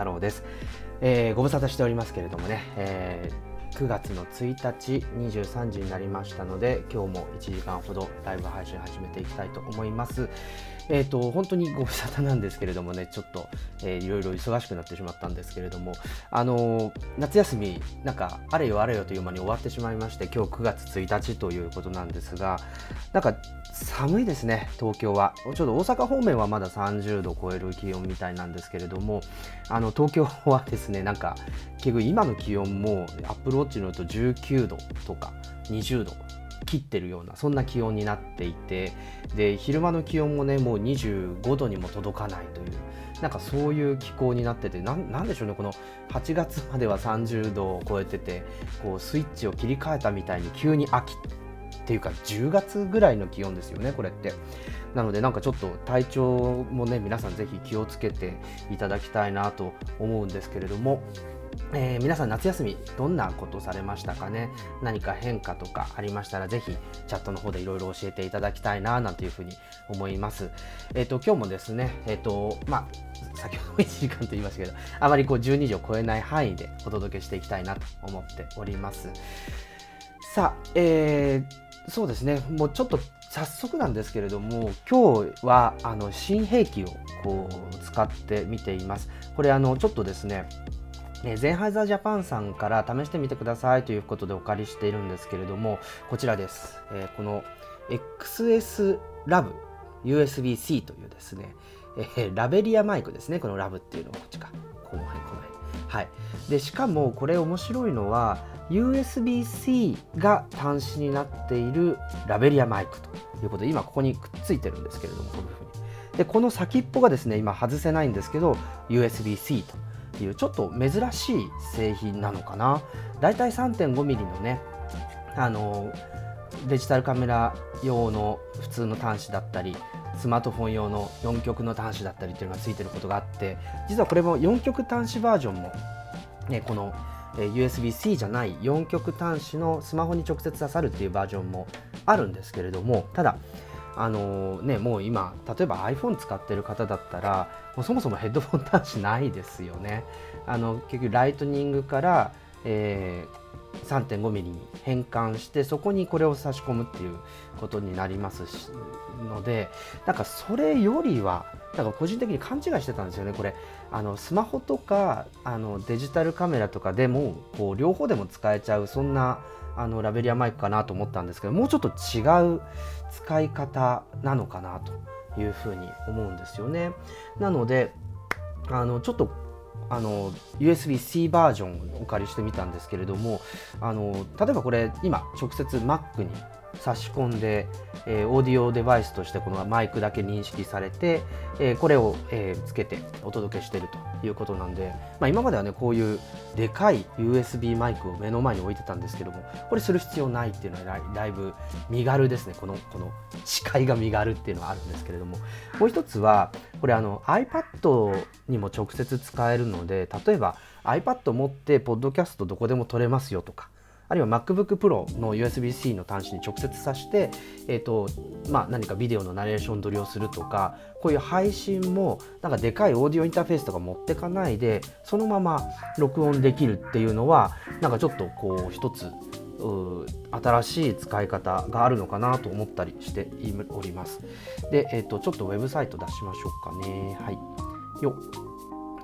太郎です、えー、ご無沙汰しておりますけれどもね、えー、9月の1日23時になりましたので今日も1時間ほどライブ配信始めていきたいと思います。えっ、ー、と、本当にご無沙汰なんですけれどもね、ちょっと、えー、いろいろ忙しくなってしまったんですけれども、あのー、夏休み、なんか、あれよあれよという間に終わってしまいまして、今日9月1日ということなんですが、なんか、寒いですね、東京は。ちょっと大阪方面はまだ30度超える気温みたいなんですけれども、あの東京はですね、なんか結局今の気温もアップルウォッチのと19度とか20度切ってるようなそんな気温になっていてで昼間の気温もねもう25度にも届かないというなんかそういう気候になっててなんでしょうねこの8月までは30度を超えててこうスイッチを切り替えたみたいに急に秋ていうか10月ぐらいの気温ですよねこれってなのでなんかちょっと体調もね皆さんぜひ気をつけていただきたいなと思うんですけれどもえー、皆さん夏休みどんなことされましたかね？何か変化とかありましたらぜひチャットの方でいろいろ教えていただきたいななんていうふうに思います。えっ、ー、と今日もですねえっ、ー、とまあ先ほど1時間と言いましたけどあまりこう12時を超えない範囲でお届けしていきたいなと思っております。さあ、えー、そうですねもうちょっと早速なんですけれども今日はあの新兵器をこう使ってみています。これあのちょっとですねゼンハイザージャパンさんから試してみてくださいということでお借りしているんですけれども、こちらです。えー、この XS ラブ USB-C というですね、えー、ラベリアマイクですね、このラブっていうのはこっちか。この辺、この辺。はい。で、しかもこれ面白いのは、USB-C が端子になっているラベリアマイクということで、今ここにくっついてるんですけれども、こういうふうに。で、この先っぽがですね、今外せないんですけど、USB-C と。いうちょっと珍しい製品なのかなだいたい 3.5mm のねあのデジタルカメラ用の普通の端子だったりスマートフォン用の4極の端子だったりっていうのがついてることがあって実はこれも4極端子バージョンも、ね、この USB-C じゃない4極端子のスマホに直接刺さるっていうバージョンもあるんですけれどもただあのね、もう今例えば iPhone 使ってる方だったらもうそもそもヘッドフォン端子ないですよね。あの結局ライトニングから、えー、3.5 m m に変換してそこにこれを差し込むっていうことになりますしのでなんかそれよりはなんか個人的に勘違いしてたんですよねこれあのスマホとかあのデジタルカメラとかでもこう両方でも使えちゃうそんなあのラベリアマイクかなと思ったんですけどもうちょっと違う使い方なのかなというふうに思うんですよね。なのであのちょっとあの USB-C バージョンをお借りしてみたんですけれどもあの例えばこれ今直接 Mac に差し込んで、えー、オーディオデバイスとしてこのマイクだけ認識されて、えー、これを、えー、つけてお届けしているということなんで、まあ、今まではねこういうでかい USB マイクを目の前に置いてたんですけどもこれする必要ないっていうのはだいぶ身軽ですね。このこの視界が身軽っていうのはあるんですけれどももう一つはこれあの iPad にも直接使えるので例えば iPad 持ってポッドキャストどこでも撮れますよとかあるいは MacBook Pro の USB-C の端子に直接挿して、えーとまあ、何かビデオのナレーション撮りをするとかこういう配信もなんかでかいオーディオインターフェースとか持ってかないでそのまま録音できるっていうのはなんかちょっとこう一つ新しい使い方があるのかなと思ったりしております。で、えーと、ちょっとウェブサイト出しましょうかね。はい。よ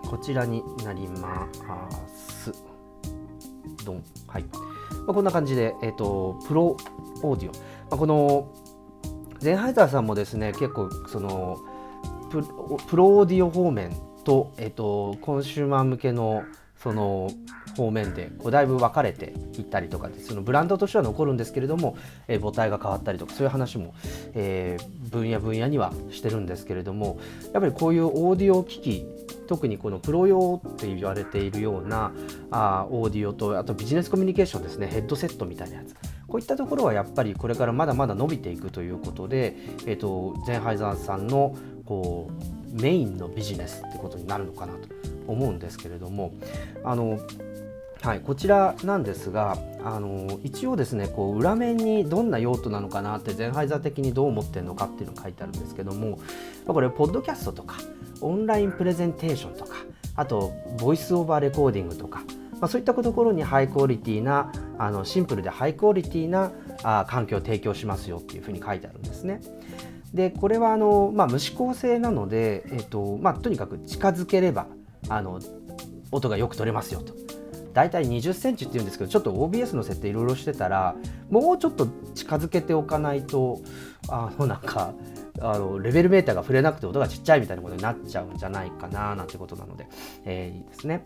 こちらになります。ドン。はい。まあ、こんな感じで、えっ、ー、と、プロオーディオ。まあ、この、ゼンハイザーさんもですね、結構、その、プロオーディオ方面と、えっ、ー、と、コンシューマー向けの、その、方面でこうだいぶ分かれていったりとかそのブランドとしては残るんですけれども、えー、母体が変わったりとかそういう話も、えー、分野分野にはしてるんですけれどもやっぱりこういうオーディオ機器特にこのプロ用って言われているようなあオーディオとあとビジネスコミュニケーションですね。ヘッドセットみたいなやつ。こういったところはやっぱりこれからまだまだ伸びていくということで、えーと、ゼンハイザーさんのこうメインのビジネスってことになるのかなと思うんですけれども。あのはい、こちらなんですがあの一応ですねこう裏面にどんな用途なのかなってゼンハイザー的にどう思ってるのかっていうのが書いてあるんですけどもこれポッドキャストとかオンラインプレゼンテーションとかあとボイスオーバーレコーディングとか、まあ、そういったところにハイクオリティなあのシンプルでハイクオリティなあ環境を提供しますよっていうふうに書いてあるんですね。でこれはあの、まあ、無指向性なので、えっとまあ、とにかく近づければあの音がよく取れますよと。大体20センチっていうんですけどちょっと OBS の設定いろいろしてたらもうちょっと近づけておかないとあのなんかあのレベルメーターが触れなくて音がちっちゃいみたいなことになっちゃうんじゃないかななんてことなので、えー、いいですね。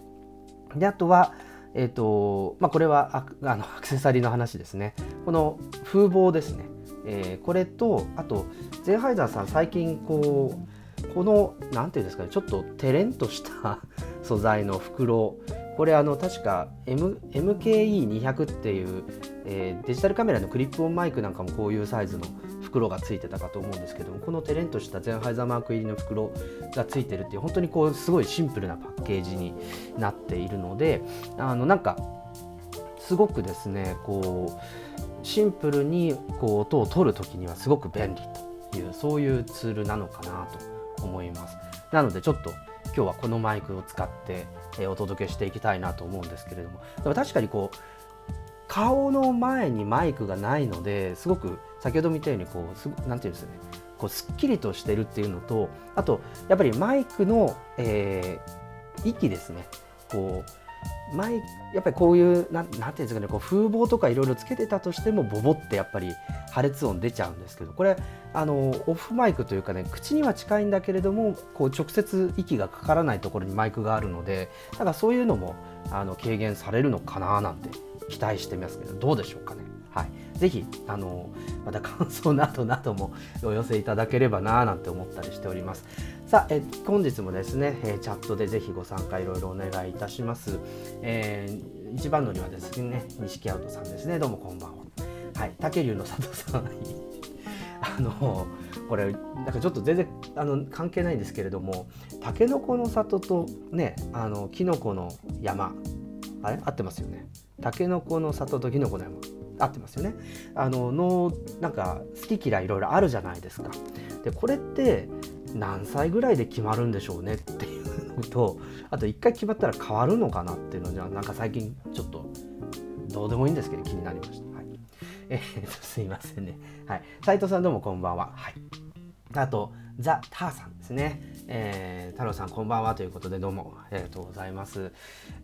であとはえーとまあ、これは あのアクセサリーの話ですね。この風防ですね。えー、これとあとゼンハイザーさん最近こうこの何ていうんですかねちょっとテレンとした 素材の袋これあの確か、M、MKE200 っていう、えー、デジタルカメラのクリップオンマイクなんかもこういうサイズの袋がついてたかと思うんですけどもこのテレンとしたゼンハイザーマーク入りの袋がついてるっていう本当にこうすごいシンプルなパッケージになっているのであのなんかすごくですねこうシンプルにこう音を取る時にはすごく便利というそういうツールなのかなと思います。なのでちょっと今日はこのマイクを使って、お届けしていきたいなと思うんですけれどもでも確かにこう顔の前にマイクがないのですごく先ほど見たようにこうすなんていうんですかねこうすっきりとしてるっていうのとあとやっぱりマイクの、えー、息ですね。こうマイやっぱりこういうなんなんていうんですかねこう風防とかいろいろつけてたとしてもボボってやっぱり破裂音出ちゃうんですけどこれあのオフマイクというかね口には近いんだけれどもこう直接息がかからないところにマイクがあるのでだからそういうのもあの軽減されるのかななんて期待してますけどどうでしょうかね。はい、ぜひあのまた感想などなどもお寄せいただければななんて思ったりしております。さあ、え本日もですね、えチャットでぜひご参加いろいろお願いいたします。えー、一番乗りはですね、錦アウトさんですね。どうもこんばんは。はい、竹龍の佐藤さん。あのこれなんかちょっと全然あの関係ないんですけれどもたけのこの里とねあのきのこの山あれ？合ってますよねたけのこの里ときのこの山合ってますよねあののなんか好き嫌いいろいろあるじゃないですかでこれって何歳ぐらいで決まるんでしょうねっていうのとあと一回決まったら変わるのかなっていうのじゃなんか最近ちょっとどうでもいいんですけど気になりました。はい、えー、すいませんね。はい。斉藤さんどうもこんばんは。はい。あと、ザ・ターさんですね。えー、太郎さんこんばんはということでどうもありがとうございます。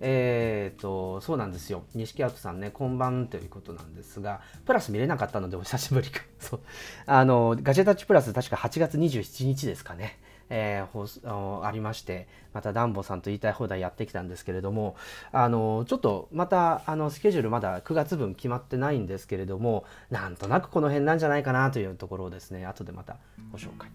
えーと、そうなんですよ。錦跡さんね、こんばんということなんですが、プラス見れなかったのでお久しぶりか。そう。あの、ガジェタッチプラス確か8月27日ですかね。えー、ありましてまたダンボさんと言いたい放題やってきたんですけれどもあのちょっとまたあのスケジュールまだ9月分決まってないんですけれどもなんとなくこの辺なんじゃないかなというところをですね後でまたご紹介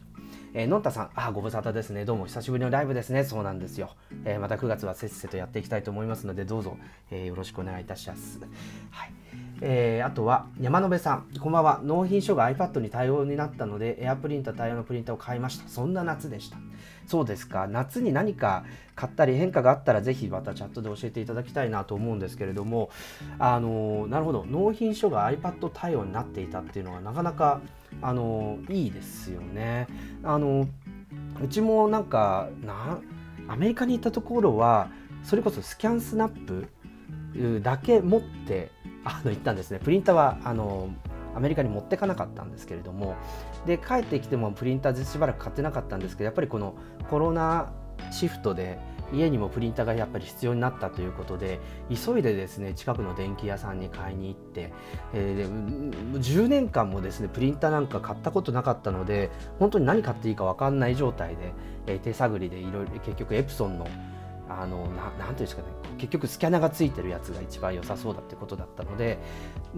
えー、のんたさん、あ、ご無沙汰ですね。どうも久しぶりのライブですね。そうなんですよ。えー、また9月はせっせとやっていきたいと思いますので、どうぞ、えー、よろしくお願いいたします。はい。えー、あとは、山野辺さん、こんばんは。納品書が iPad に対応になったので、エアプリンター対応のプリンターを買いました。そんな夏でした。そうですか。夏に何か買ったり変化があったら、ぜひまたチャットで教えていただきたいなと思うんですけれども、あのなるほど。納品書が iPad 対応になっていたっていうのは、なかなかあのいいですよね。あのうちもなんかなアメリカに行ったところはそれこそスキャンスナップだけ持ってあの行ったんですね。プリンターはあのアメリカに持ってかなかったんですけれどもで帰ってきてもプリンターしばらく買ってなかったんですけどやっぱりこのコロナシフトで家にもプリンターがやっぱり必要になったということで急いでですね近くの電気屋さんに買いに行って、えー、で10年間もですねプリンターなんか買ったことなかったので本当に何買っていいか分かんない状態で、えー、手探りでいろいろ結局エプソンのあのななんていうんですかね結局スキャナがついてるやつが一番良さそうだってことだったので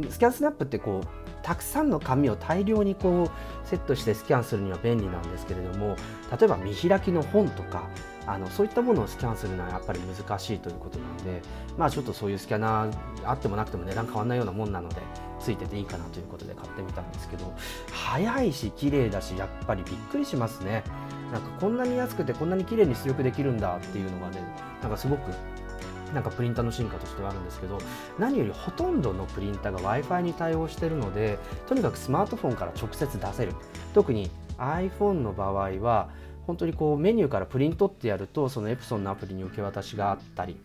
スキャンスナップってこうたくさんの紙を大量にこうセットしてスキャンするには便利なんですけれども例えば見開きの本とかあのそういったものをスキャンするのはやっぱり難しいということなんでまあちょっとそういうスキャナーあってもなくても値段変わらないようなもんなのでついてていいかなということで買ってみたんですけど早いし綺麗だしやっぱりびっくりしますね。なんかこんなに安くてこんなに綺麗に出力できるんだっていうのがねなんかすごくなんかプリンターの進化としてはあるんですけど何よりほとんどのプリンターが w i f i に対応してるのでとにかくスマートフォンから直接出せる。特に iPhone の場合は本当にこうメニューからプリントってやるとそのエプソンのアプリに受け渡しがあったり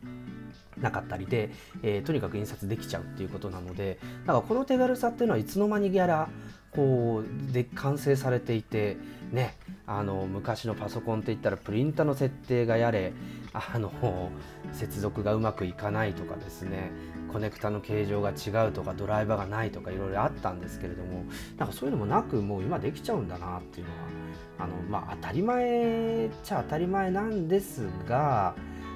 なかったりで、えー、とにかく印刷できちゃうっていうことなのでだからこの手軽さっていうのはいつの間にやらこうで完成されていてねあの昔のパソコンって言ったらプリンターの設定がやれあの接続がうまくいかないとかですねコネクタの形状が違うとかドライバーがないとかいろいろあったんですけれどもなんかそういうのもなくもう今できちゃうんだなっていうのはあの、まあ、当たり前っちゃ当たり前なんですが、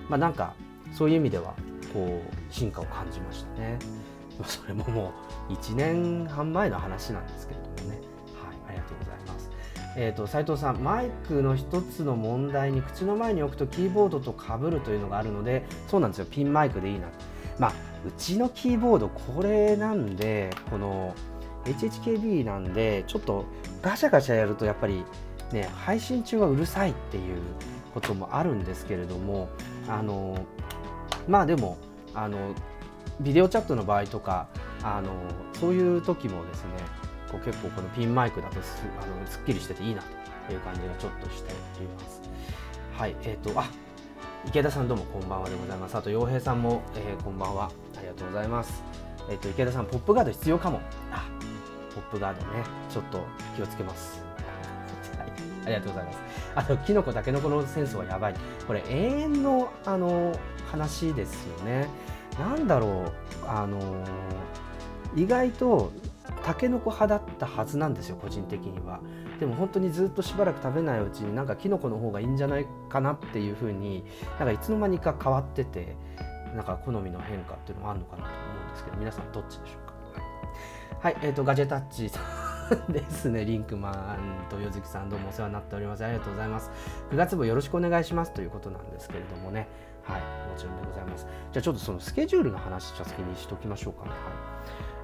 まあ、なんかそういう意味ではこう進化を感じましたね。それももう1年半前の話なんですけれどもね。はい、ありがとうございます。えーと、斉藤さんマイクの一つの問題に口の前に置くとキーボードとかぶるというのがあるのでそうなんですよピンマイクでいいなまあうちのキーボードこれなんでこの HHKB なんでちょっとガシャガシャやるとやっぱりね配信中はうるさいっていうこともあるんですけれどもあのまあでもあのビデオチャットの場合とかあのそういう時もですねこう結構このピンマイクだとすあのすっきりしてていいなという感じがちょっとしております。はいえーと、あ池田さんどうもこんばんはでございます。あと洋平さんも、えー、こんばんはありがとうございます。えっ、ー、と池田さんポップガード必要かも。あポップガードねちょっと気をつけます。ありがとうございます。あとキノコタケノコのセンスはやばい。これ永遠のあの話ですよね。なんだろうあの意外とタケノコ派だったはずなんですよ個人的にはでも本当にずっとしばらく食べないうちになんかキノコの方がいいんじゃないかなっていうふうになんかいつの間にか変わっててなんか好みの変化っていうのがあるのかなと思うんですけど皆さんどっちでしょうか？はいえーと、ガジェタッチさん ですねリンクマンとよずきさんどうもお世話になっておりますありがとうございます9月もよろしくお願いしますということなんですけれどもねはいもちろんでございますじゃあちょっとそのスケジュールの話じゃ先にしときましょうかねはい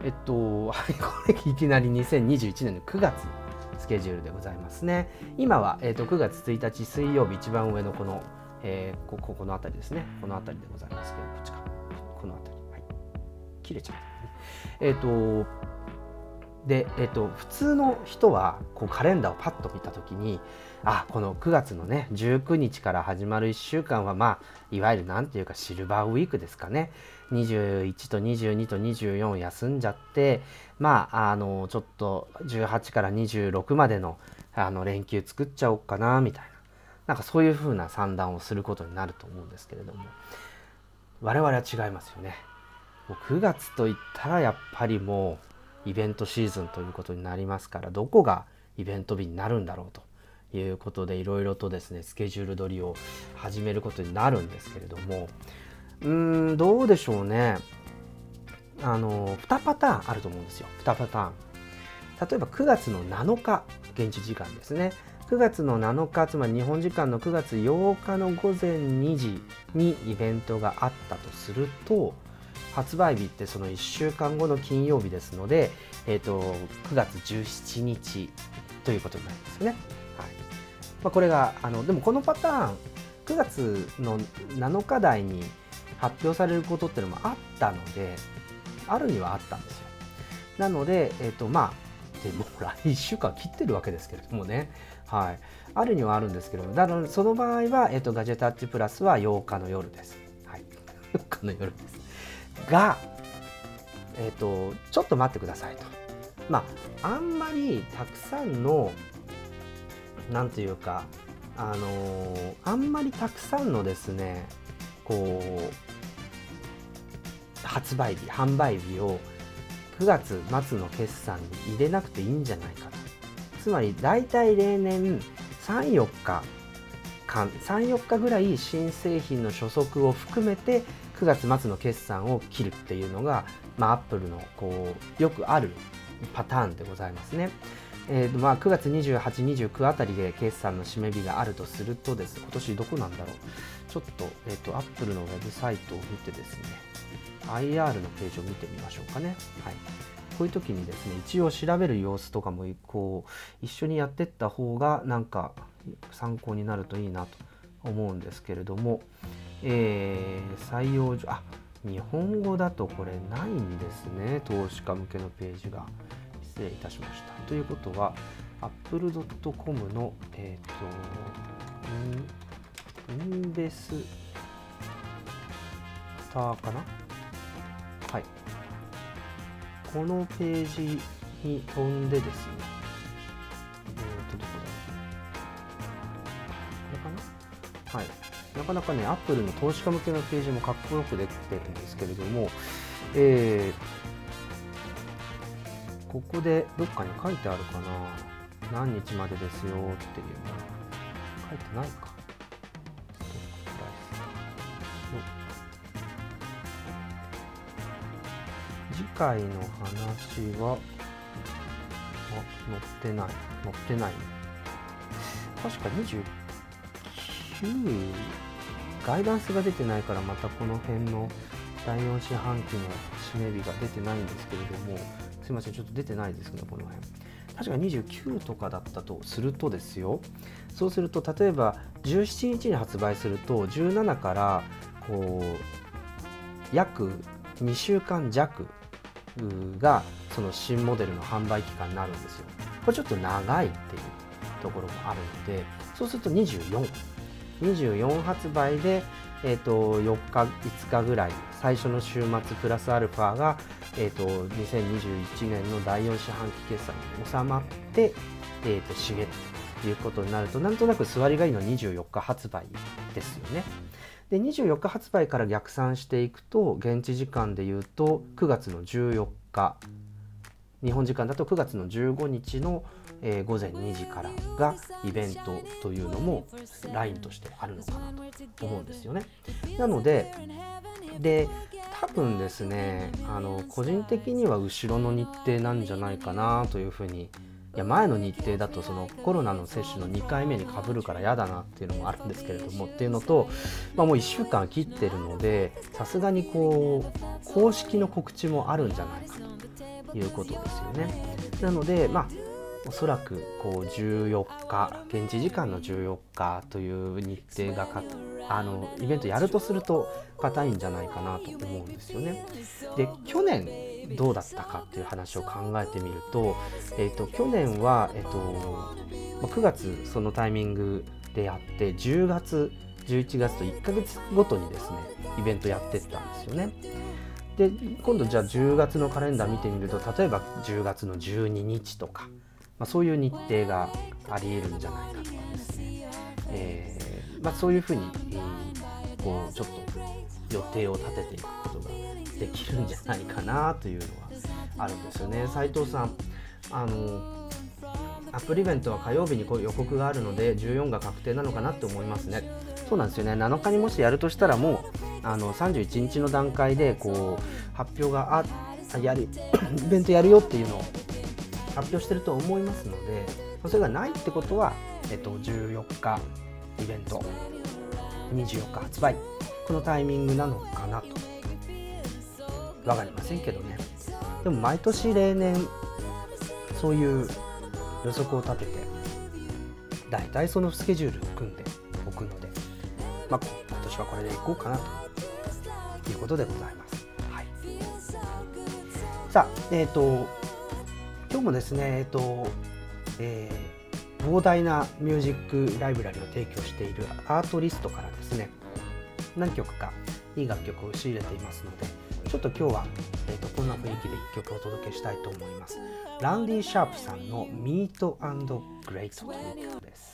えっと、はい、これいきなり2021年の9月スケジュールでございますね。今は、えっと、9月1日水曜日一番上のこの、えー、こここの辺りですね。この辺りでございますけど、こっちか。この辺り。はい。切れちゃった、ね。えっと、で、えっと、普通の人はこうカレンダーをパッと見た時にあこの9月のね19日から始まる1週間はまあいわゆる何て言うかシルバーウィークですかね。21と22と24休んじゃってまああのちょっと18から26までのあの連休作っちゃおうかなみたいな。なんかそういう風な算段をすることになると思うんですけれども。我々は違いますよね。もう9月といったらやっぱりもうイベントシーズンということになりますからどこがイベント日になるんだろうということでいろいろとですねスケジュール取りを始めることになるんですけれどもうーんどうでしょうね。あの2パターンあると思うんですよ。2パターン。例えば9月の7日現地時間ですね。9月の7日つまり日本時間の9月8日の午前2時にイベントがあったとすると発売日ってその1週間後の金曜日ですので、えーと、9月17日ということになりますよね。はい。まあ、これがあのでもこのパターン9月の7日台に発表されることっていうのもあったのであるにはあったんですよ。なのでえ、ー、とまあでも来1 週間切ってるわけですけれどもね。はい。あるにはあるんですけどだからその場合は、えーと、ガジェタッチプラスは8日の夜です。はい。8日の夜です。がえ、ー、とちょっと待ってくださいと。まああんまりたくさんの何ていうかあのー、あんまりたくさんのですねこう発売日販売日を9月末の決算に入れなくていいんじゃないかと。つまり大体例年34日間34日ぐらい新製品の初速を含めて9月末の決算を切るっていうのが、まあ、アップルのこうよくあるパターンでございますね。えーまあ、9月28、29あたりで決算の締め日があるとするとです、今年どこなんだろう。ちょっと、えっ、ー、と、アップルのウェブサイトを見てですね、IR のページを見てみましょうかね。はい。こういう時にですね、一応調べる様子とかも、こう、一緒にやってった方が、なんか、参考になるといいなと思うんですけれども、えー、採用上、あ、日本語だとこれないんですね、投資家向けのページが。失礼いたしました。ということは、apple.com の、えーとインベスターかな？はい。このページに飛んでですね。えっ、ー、とどこだ？これかな？はい。なかなかね、アップルの投資家向けのページもかっこよくできてるんですけれども、えー、ここでどっかに書いてあるかな。何日までですよっていうの書いてないか。次回の話はあ載ってない。載ってない。確か29ガイダンスが出てないからまたこの辺の第4四半期の締め日が出てないんですけれどもすいませんちょっと出てないですねこの辺。確か29とかだったとするとですよ。そうすると例えば17日に発売すると17からこう約2週間弱がその新モデルの販売期間になるんですよ。これちょっと長いっていうところもあるのでそうすると24 24発売で、えーと、4日5日ぐらい最初の週末プラスアルファが、えーと、2021年の第4四半期決算に収まって、えーと、締めということになるとなんとなく座りがいいの24日発売ですよね。で24日発売から逆算していくと現地時間でいうと9月の14日日本時間だと9月の15日の、えー、午前2時からがイベントというのもラインとしてあるのかなと思うんですよね。なのでで多分ですねあの個人的には後ろの日程なんじゃないかなというふうにいや前の日程だとそのコロナの接種の2回目にかぶるから嫌だなっていうのもあるんですけれどもっていうのと、まあ、もう1週間切ってるのでさすがにこう公式の告知もあるんじゃないかということですよね。なのでまあおそらくこう14日現地時間の14日という日程がかあのイベントやるとすると硬いんじゃないかなと思うんですよね。で去年どうだったかっていう話を考えてみると,、えーと、去年は、えーと、9月そのタイミングでやって10月11月と1ヶ月ごとにですねイベントやってったんですよね。で今度じゃあ10月のカレンダー見てみると例えば10月の12日とかまあ、そういう日程がありえるんじゃないかとかですね、えー、まあ、そういうふうに、えー、こうちょっと予定を立てていくことができるんじゃないかなというのはあるんですよね。斉藤さんあのアップルイベントは火曜日にこう予告があるので14が確定なのかなって思いますね。そうなんですよね7日にもしやるとしたらもうあの31日の段階でこう発表があやる イベントやるよっていうのを発表してると思いますのでそれがないってことは、えっと、14日イベント24日発売このタイミングなのかなと。分かりませんけどね。でも毎年例年そういう予測を立てて大体そのスケジュールを組んでおくので、まあ、今年はこれでいこうかなということでございます。はい、さあ、えっ、ー、と今日もですね、えっとえー、膨大なミュージックライブラリを提供しているアートリストからですね何曲かいい楽曲を仕入れていますのでちょっと今日は、えーと、こんな雰囲気で1曲お届けしたいと思います。ランディ・シャープさんの「ミートグレイト」という曲です。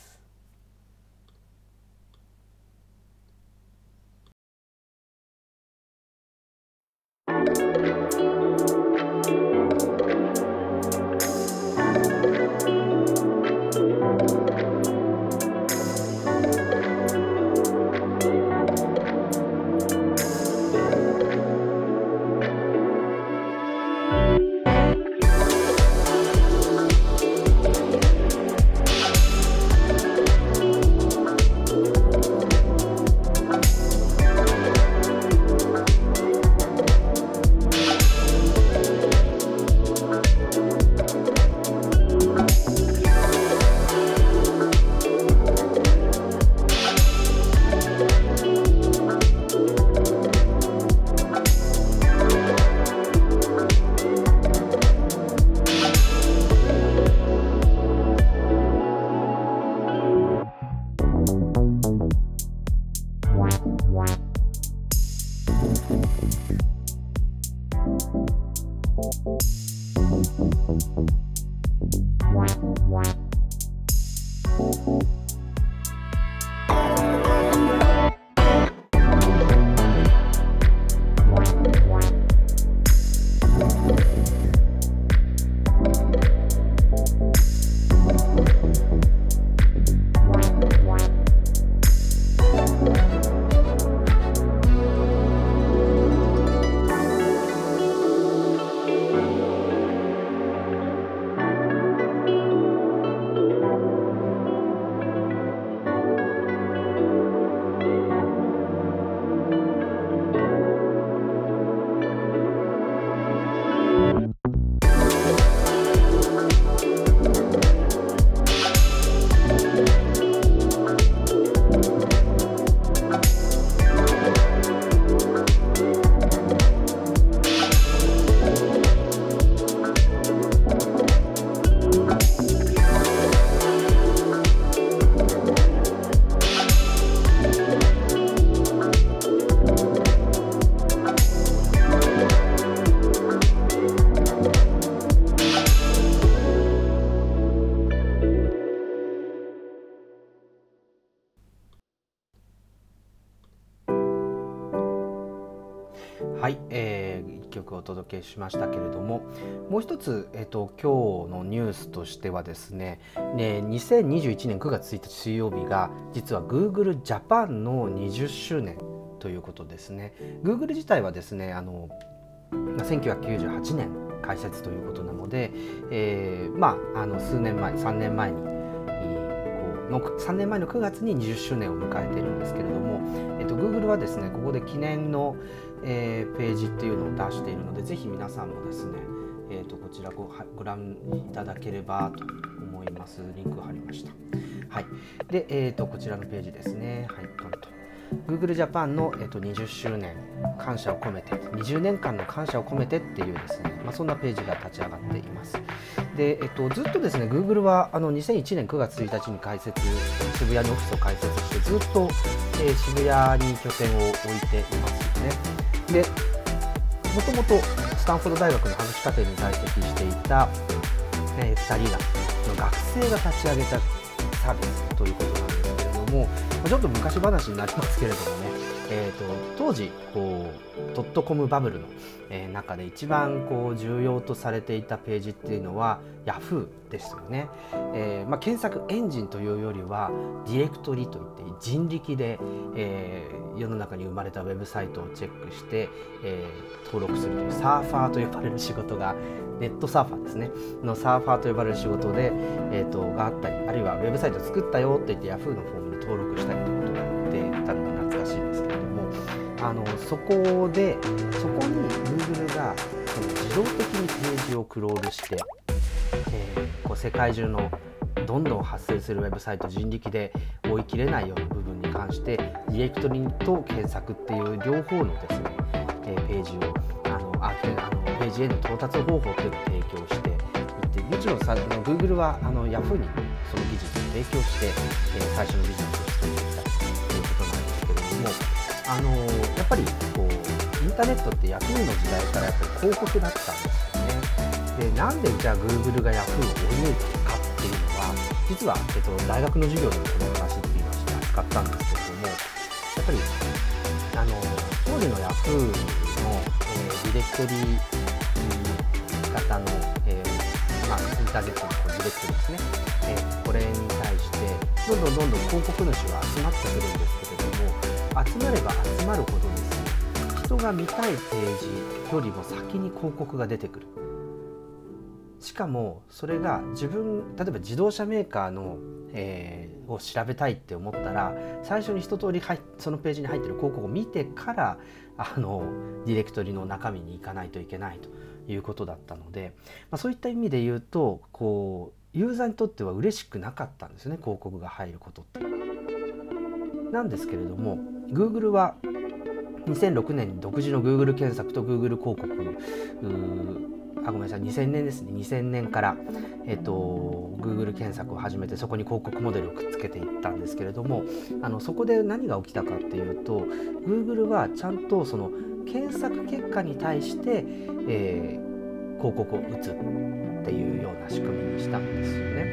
届けしましたけれどももう一つ、えーと、今日のニュースとしてはですねね2021年9月1日水曜日が実は Google Japan の20周年ということですね。Google 自体はですねあの1998年開設ということなので、えー、まああの数年前3年前にの3年前の9月に20周年を迎えているんですけれども、えっと、Google はですねここで記念の、えー、ページっていうのを出しているのでぜひ皆さんもですね、えー、とこちらごご覧いただければと思います。リンク貼りました。はい。で、えー、とこちらのページですね。はいトンと。Google Japan の、えっと、20周年感謝を込めて20年間の感謝を込めてっていうですね、まあ、そんなページが立ち上がっています。で、えっと、ずっとですね Google はあの2001年9月1日に開設渋谷にオフィスを開設してずっと、えー、渋谷に拠点を置いていますよね。でもともとスタンフォード大学の博士課程に在籍していた、えー、2人が学生が立ち上げたサービスということなんですけれどもちょっと昔話になりますけれどもね、えーと、当時こうドットコムバブルの、えー、中で一番こう重要とされていたページっていうのは Yahoo ですよね、えーまあ、検索エンジンというよりはディレクトリといって人力で、えー、世の中に生まれたウェブサイトをチェックして、えー、登録するというサーファーと呼ばれる仕事がネットサーファーですね。のサーファーと呼ばれる仕事で、えーと、があったりあるいはウェブサイト作ったよって言って Yahoo のフォーム登録したりといあのそこでそこに Google がその自動的にページをクロールして、えー、こう世界中のどんどん発生するウェブサイト人力で追い切れないような部分に関してディレクトリと検索っていう両方のですね、えー、ページをあのああのページへの到達方法っていうのを提供していってもちろんさ Google はあの Yahoo にその技術を提供して、えー、最初のビジネスをあの、やっぱりこうインターネットってヤフーの時代からやっぱり広告だったんですよね。でなんでじゃあ Google がヤフーを追い抜いたかっていうのは実は、えっと、大学の授業でもこの話っていうのはして扱ったんですけどもやっぱりあの当時のヤフーの、えー、ディレクトリ型の、えーまあ、インターネットのディレクトリですねえこれに対してどんどんどんどん広告主は集まってくるんですけど集まれば集まるほどですね人が見たいページよりも先に広告が出てくるしかもそれが自分例えば自動車メーカーの、えー、を調べたいって思ったら最初に一通りそのページに入ってる広告を見てからあのディレクトリの中身に行かないといけないということだったので、まあ、そういった意味で言うとこうユーザーにとっては嬉しくなかったんですね広告が入ることって。なんですけれども Google は2006年に独自の Google 検索と Google 広告。あごめんなさい。2000年ですね。2000年から、えっと、Google 検索を始めてそこに広告モデルをくっつけていったんですけれどもあのそこで何が起きたかっていうと Google はちゃんとその検索結果に対して、えー、広告を打つ。っていうような仕組みにしたんですよね。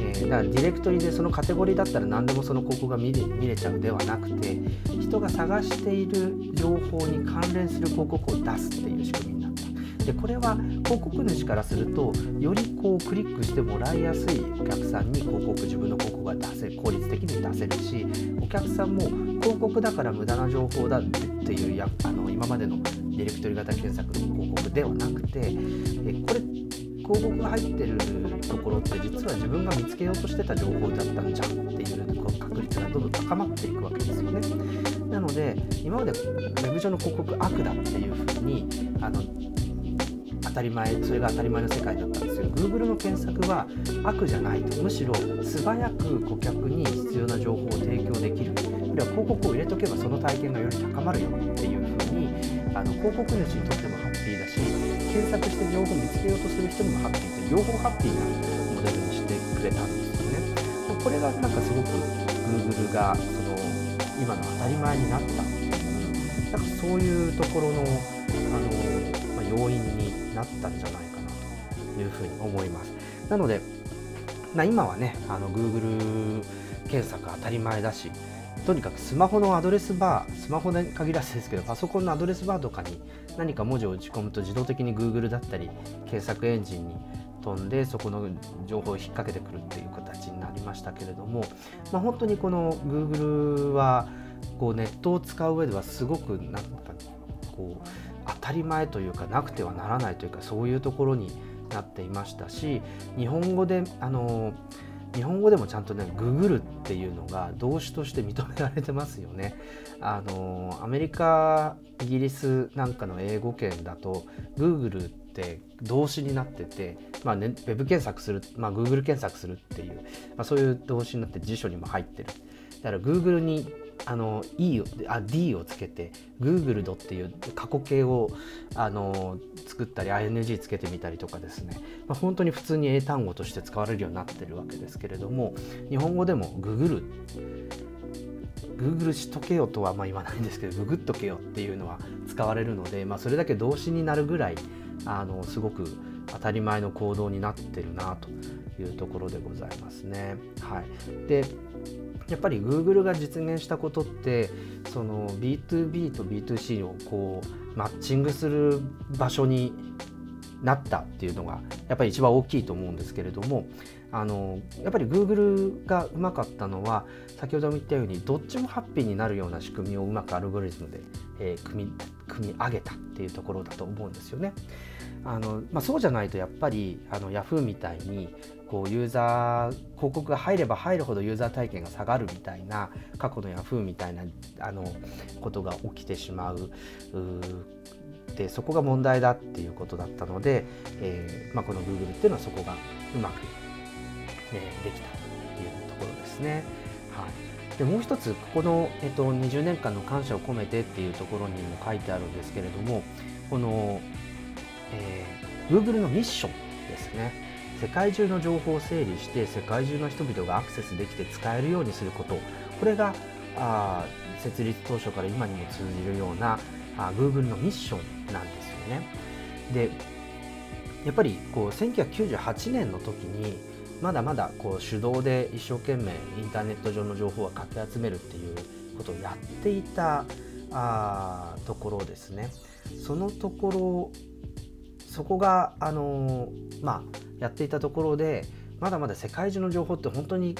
えー、だからディレクトリでそのカテゴリーだったら何でもその広告が見れ見れちゃうではなくて人が探している情報に関連する広告を出すっていう仕組みになった。でこれは広告主からするとよりこうクリックしてもらいやすいお客さんに広告自分の広告が出せ効率的に出せるしお客さんも広告だから無駄な情報だっていうやあの今までのディレクトリ型検索の広告ではなくてえこれ広告が入ってるところって実は自分が見つけようとしてた情報だったんじゃんっていう確率がどんどん高まっていくわけですよね。なので今までウェブ上の広告悪だっていうふうにあの当たり前それが当たり前の世界だったんですよ Google の検索は悪じゃないとむしろ素早く顧客に必要な情報を提供できるあるいは広告を入れとけばその体験がより高まるよっていうふうにあの広告主にとってもハッピーだし検索して情報を見つけようとする人にもハッピーって両方ハッピーなモデルにしてくれたんですよね。これがなんかすごく Google がその今の当たり前になったっていうなんかそういうところのあの、まあ、要因になったんじゃないかなというふうに思います。なので、まあ、今はねあの Google 検索当たり前だしとにかくスマホのアドレスバースマホで限らずですけどパソコンのアドレスバーとかに何か文字を打ち込むと自動的に Google だったり検索エンジンに飛んでそこの情報を引っ掛けてくるっていう形になりましたけれども、まあ、本当にこの Google はこうネットを使う上ではすごくなんかこう当たり前というかなくてはならないというかそういうところになっていましたし日本語であの日本語でもちゃんとねググるっていうのが動詞として認められてますよね。あのアメリカイギリスなんかの英語圏だと Google って動詞になってて、まあね、ウェブ検索する、まあ、Google 検索するっていう、まあ、そういう動詞になって辞書にも入ってる。だから Google にあの E をあ D をつけて Google ドっていう過去形をあの作ったり ING つけてみたりとかですね、まあ、本当に普通に英単語として使われるようになってるわけですけれども日本語でもググる Google しとけよとはまあ言わないんですけどググっとけよっていうのは使われるので、まあ、それだけ動詞になるぐらいあのすごく当たり前の行動になってるなというところでございますね。はい、でやっぱり Google が実現したことってその B2B と B2C をこうマッチングする場所になったっていうのがやっぱり一番大きいと思うんですけれどもあのやっぱり Google がうまかったのは先ほども言ったようにどっちもハッピーになるような仕組みをうまくアルゴリズムで、えー、組み組み上げたっていうところだと思うんですよね。あのまあ、そうじゃないとやっぱりあの Yahoo みたいにこうユーザー広告が入れば入るほどユーザー体験が下がるみたいな過去の Yahoo みたいなあのことが起きてしまうでそこが問題だっていうことだったので、えーまあ、この Google っていうのはそこがうまく、えー、できたというところですね。はい、でもう一つここの、えっと、20年間の感謝を込めてっていうところにも書いてあるんですけれどもこの、えー、Google のミッションですね。世界中の情報を整理して世界中の人々がアクセスできて使えるようにすることこれがあ設立当初から今にも通じるようなあ Google のミッションなんですよね。でやっぱりこう1998年の時にまだまだこう手動で一生懸命インターネット上の情報をかき集めるっていうことをやっていたあところですね。そのところそこがあのまあやっていたところでまだまだ世界中の情報って本当に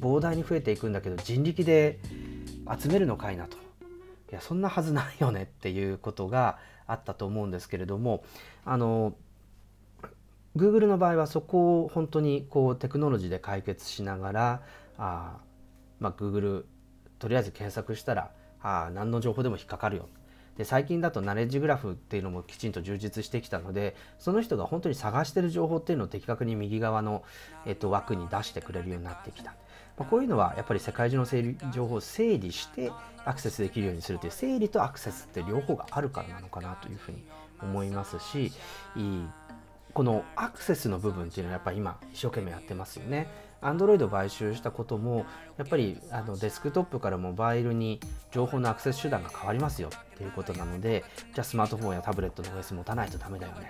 膨大に増えていくんだけど人力で集めるのかいなと。いやそんなはずないよねっていうことがあったと思うんですけれどもあの Google の場合はそこを本当にこうテクノロジーで解決しながらあ、まあ、Google とりあえず検索したらあ何の情報でも引っかかるよで最近だとナレッジグラフっていうのもきちんと充実してきたのでその人が本当に探してる情報っていうのを的確に右側の、えっと、枠に出してくれるようになってきた。ま、こういうのはやっぱり世界中の整理情報を整理してアクセスできるようにするという整理とアクセスって両方があるからなのかなというふうに思いますしこのアクセスの部分っていうのはやっぱり今一生懸命やってますよね。Android を買収したこともやっぱりあのデスクトップからモバイルに情報のアクセス手段が変わりますよ。っていうことなのでじゃあスマートフォンやタブレットの OS 持たないとダメだよね、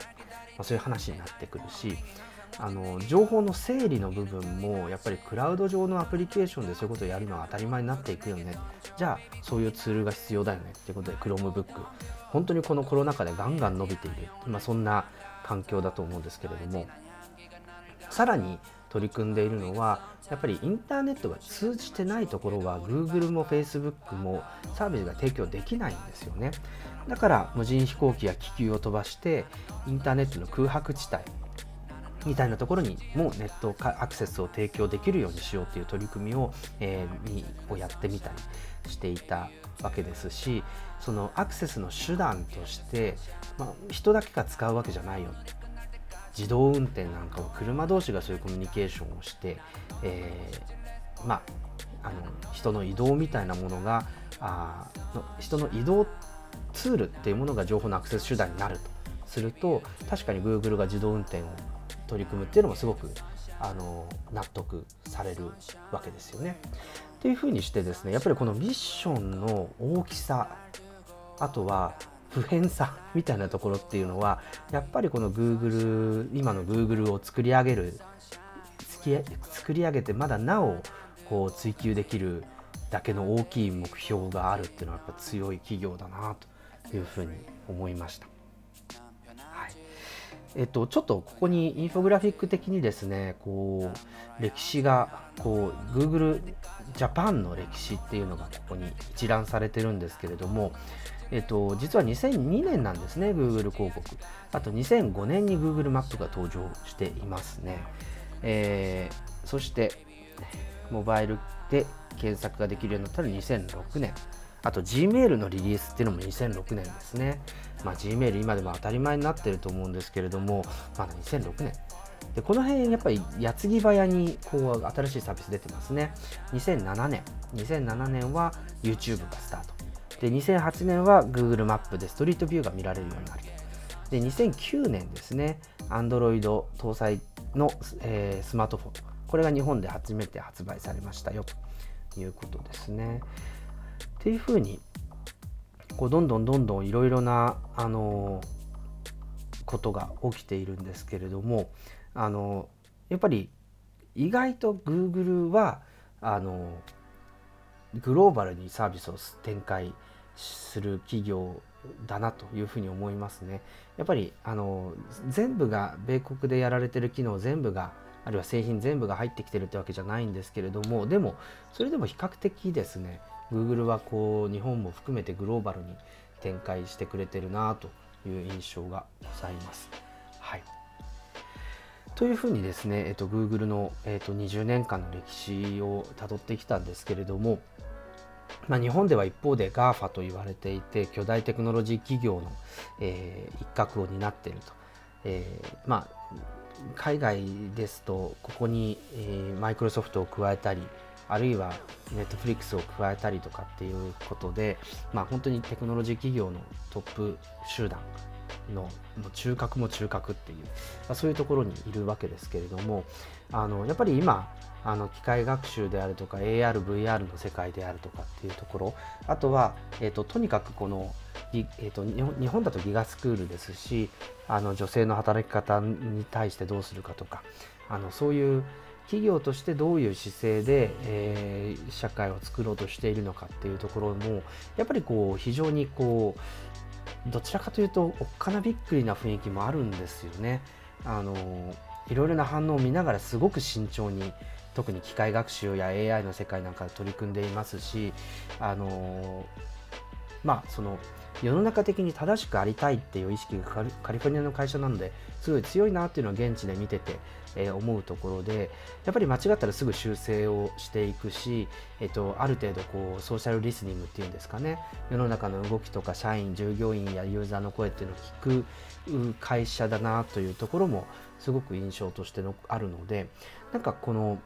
まあ、そういう話になってくるしあの情報の整理の部分もやっぱりクラウド上のアプリケーションでそういうことをやるのは当たり前になっていくよね。じゃあそういうツールが必要だよね。っていうことで Chromebook 本当にこのコロナ禍でガンガン伸びている。今そんな環境だと思うんですけれども。さらに取り組んでいるのはやっぱりインターネットが通じてないところは Google も Facebook もサービスが提供できないんですよね。だから無人飛行機や気球を飛ばしてインターネットの空白地帯みたいなところにもネットアクセスを提供できるようにしようという取り組みを,、えー、をやってみたりしていたわけですしそのアクセスの手段として、まあ、人だけが使うわけじゃないよ自動運転なんかは車同士がそういうコミュニケーションをして、えー、まあ、あの人の移動みたいなものがあの人の移動ツールっていうものが情報のアクセス手段になるとすると確かに Google が自動運転を取り組むっていうのもすごくあの納得されるわけですよね。というふうにしてですねやっぱりこのミッションの大きさあとは不変さみたいなところっていうのはやっぱりこの Google 今の Google を作り上げる作り上げてまだなおこう追求できるだけの大きい目標があるっていうのはやっぱ強い企業だなというふうに思いました。はいえっと、ちょっとここにインフォグラフィック的にですねこう歴史がこう Google ジャパンの歴史っていうのがここに一覧されてるんですけれども、えっと、実は2002年なんですね Google 広告あと2005年に Google マップが登場していますね、えー、そしてモバイルで検索ができるようになったら2006年あと Gmail のリリースっていうのも2006年ですね。まあ、Gmail 今でも当たり前になってると思うんですけれども、まだ2006年。でこの辺やっぱり矢継ぎ早にこう新しいサービス出てますね。2007年。2007年は YouTube がスタート。で、2008年は Google マップでストリートビューが見られるようになる。で、2009年ですね、Android 搭載の、えー、スマートフォン。これが日本で初めて発売されましたよということですね。っていうふうにこうどんどんどんどんいろいろなあのことが起きているんですけれどもあのやっぱり意外と Google はあのグローバルにサービスを展開する企業だなというふうに思いますね。やっぱりあの全部が米国でやられてる機能全部があるいは製品全部が入ってきてるってわけじゃないんですけれどもでもそれでも比較的ですね Google はこう日本も含めてグローバルに展開してくれてるなという印象がございます。はいというふうにですね、えっと、Google の、えっと、20年間の歴史をたどってきたんですけれども、まあ、日本では一方で GAFA と言われていて巨大テクノロジー企業の、えー、一角を担っていると、えー、まあ海外ですとここに、えー、マイクロソフトを加えたりあるいはネットフリックスを加えたりとかっていうことで、まあ、本当にテクノロジー企業のトップ集団の中核も中核っていう、まあ、そういうところにいるわけですけれどもあのやっぱり今あの機械学習であるとか AR、VR の世界であるとかっていうところあとは、えーと、とにかくこの、えーと、日本だとギガスクールですしあの女性の働き方に対してどうするかとかあのそういう企業としてどういう姿勢で、えー、社会を作ろうとしているのかっていうところもやっぱりこう非常にこうどちらかというとおっかなびっくりな雰囲気もあるんですよね。あのいろいろな反応を見ながらすごく慎重に特に機械学習や AI の世界なんか取り組んでいますしあのまあその世の中的に正しくありたいっていう意識がカリフォルニアの会社なのですごい強いなっていうのを現地で見てて、えー、思うところでやっぱり間違ったらすぐ修正をしていくし、えーと、ある程度こうソーシャルリスニングっていうんですかね世の中の動きとか社員従業員やユーザーの声っていうのを聞く会社だなというところもすごく印象としてのあるのでなんかこの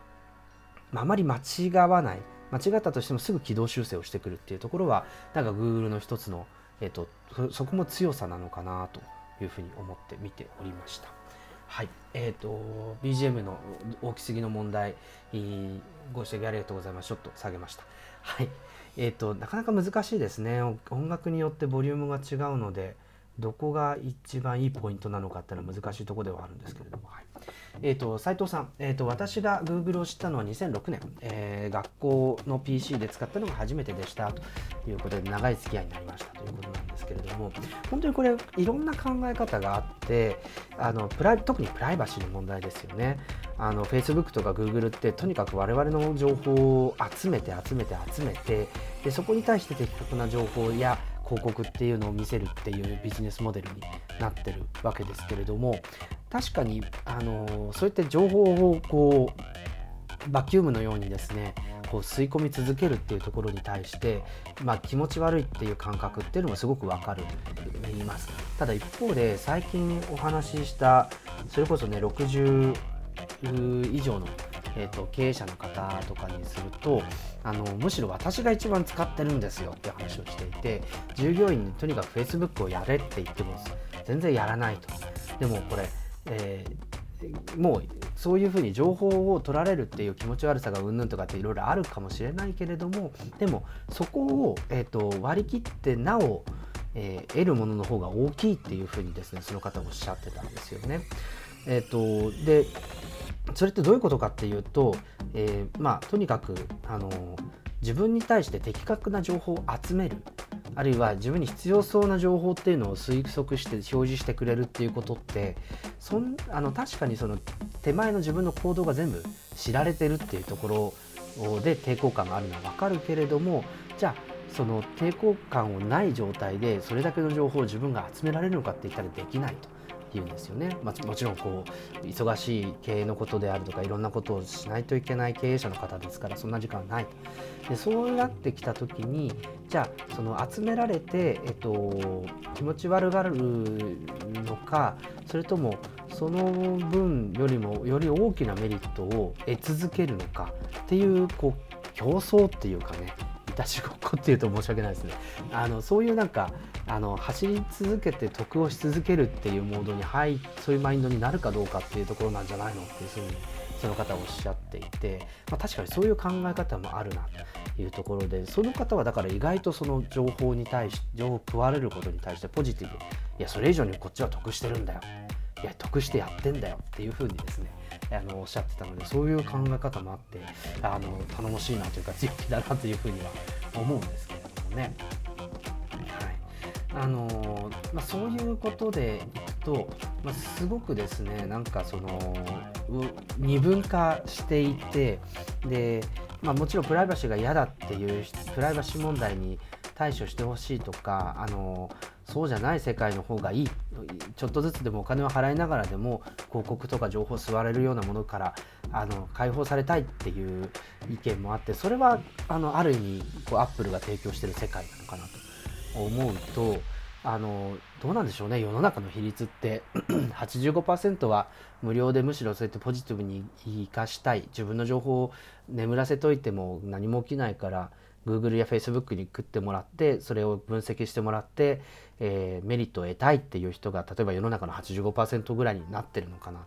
あまり間違わない間違ったとしてもすぐ軌道修正をしてくるっていうところはなんか Google の一つのえーと、そこも強さなのかなというふうに思って見ておりました。はい、えっ、ー、と BGM の大きすぎの問題、ご指摘ありがとうございます。ちょっと下げました。はい、えっ、ー、となかなか難しいですね。音楽によってボリュームが違うので、どこが一番いいポイントなのかっていうのは難しいとこではあるんですけれども、はい、えーと、斉藤さん、えーと、私が Google を知ったのは2006年、えー、学校の PC で使ったのが初めてでした。ということで長い付き合いになりました。ということなんですけれども本当にこれいろんな考え方があってあのプライ特にプライバシーの問題ですよね。Facebook とか Google ってとにかく我々の情報を集めて集めて集めてでそこに対して的確な情報や広告っていうのを見せるっていうビジネスモデルになってるわけですけれども確かにあのそういった情報をこうバキュームのようにですねこう吸い込み続けるっていうところに対して、まあ、気持ち悪いっていう感覚っていうのもすごくわかる言います。ただ一方で最近お話ししたそれこそね60以上のえーと、経営者の方とかにするとあのむしろ私が一番使ってるんですよって話をしていて従業員にとにかく Facebook をやれって言っても全然やらないと。でもこれ、えー、もうそういうふうに情報を取られるっていう気持ち悪さがうんぬんとかっていろいろあるかもしれないけれどもでもそこを、えーと、割り切ってなお、えー、得るものの方が大きいっていうふうにですねその方おっしゃってたんですよね。えーとでそれってどういうことかっていうと、えー、まあとにかくあの自分に対して的確な情報を集めるあるいは自分に必要そうな情報っていうのを推測して表示してくれるっていうことってそんあの確かにその手前の自分の行動が全部知られてるっていうところで抵抗感があるのは分かるけれどもじゃあその抵抗感をない状態でそれだけの情報を自分が集められるのかって言ったらできないと。言うんですよね、まあ、もちろんこう忙しい経営のことであるとかいろんなことをしないといけない経営者の方ですからそんな時間はない。でそうなってきた時にじゃあその集められて、えっと、気持ち悪がるのかそれともその分よりもより大きなメリットを得続けるのかっていうこう競争っていうかね。いたちごっこっていうと申し訳ないですね。あのそういうなんかあの走り続けて得をし続けるっていうモードに入そういうマインドになるかどうかっていうところなんじゃないのっていうふうにその方はおっしゃっていて、まあ、確かにそういう考え方もあるなというところでその方はだから意外とその情報に対し情報を食われることに対してポジティブ。いやそれ以上にこっちは得してるんだよ。いや得してやってんだよっていうふうにですねあのおっしゃってたのでそういう考え方もあってあの頼もしいなというか強気だなというふうには思うんですけれどもね。はいあのまあ、そういうことでいくと、まあ、すごくですねなんかその二分化していてで、まあ、もちろんプライバシーが嫌だっていうプライバシー問題に対処してほしいとかあのそうじゃない世界の方がいい。ちょっとずつでもお金を払いながらでも広告とか情報を吸われるようなものからあの解放されたいっていう意見もあってそれはあのある意味こうアップルが提供してる世界なのかなと思うとあのどうなんでしょうね。世の中の比率って 85%は無料でむしろそうやってポジティブに生かしたい。自分の情報を眠らせといても何も起きないから Google や Facebook に食ってもらってそれを分析してもらって、えー、メリットを得たいっていう人が例えば世の中の85%ぐらいになってるのかな。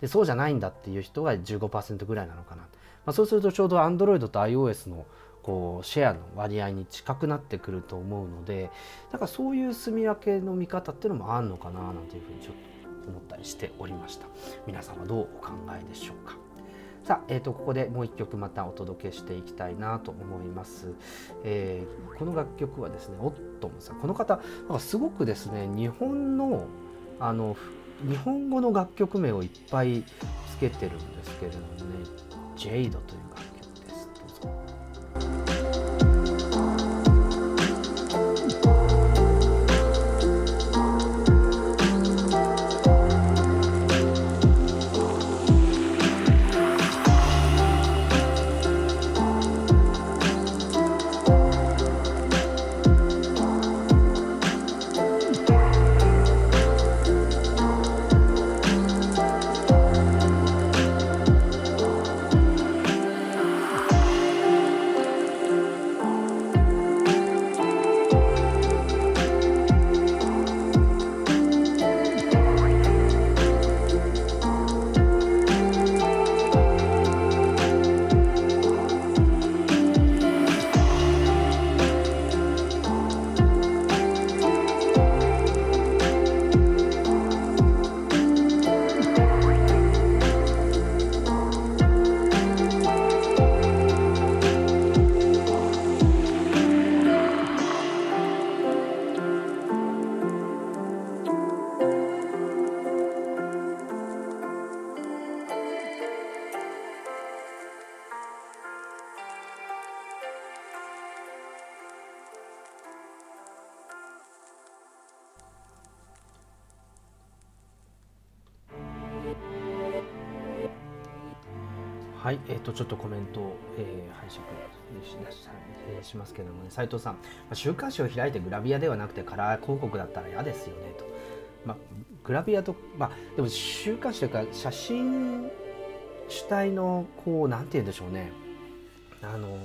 でそうじゃないんだっていう人が15%ぐらいなのかな、まあ、そうするとちょうど Android と iOS のこうシェアの割合に近くなってくると思うのでだからそういう住み分けの見方っていうのもあるのかななんていうふうにちょっと思ったりしておりました。皆さんはどうお考えでしょうか？さあ、えーと、ここでもう一曲またお届けしていきたいなと思います。えー、この楽曲はですね、オットムさん。この方、なんかすごくですね、日本のあの日本語の楽曲名をいっぱいつけてるんですけれどもね、ジェイドという楽曲、ちょっとコメントを、えー、拝借しえー、しますけどもね、斉藤さん、まあ、週刊誌を開いてグラビアではなくてカラー広告だったら嫌ですよねと。まあ、グラビアと、まあ、でも週刊誌というか、写真主体の、こう、なんて言うんでしょうね。あの、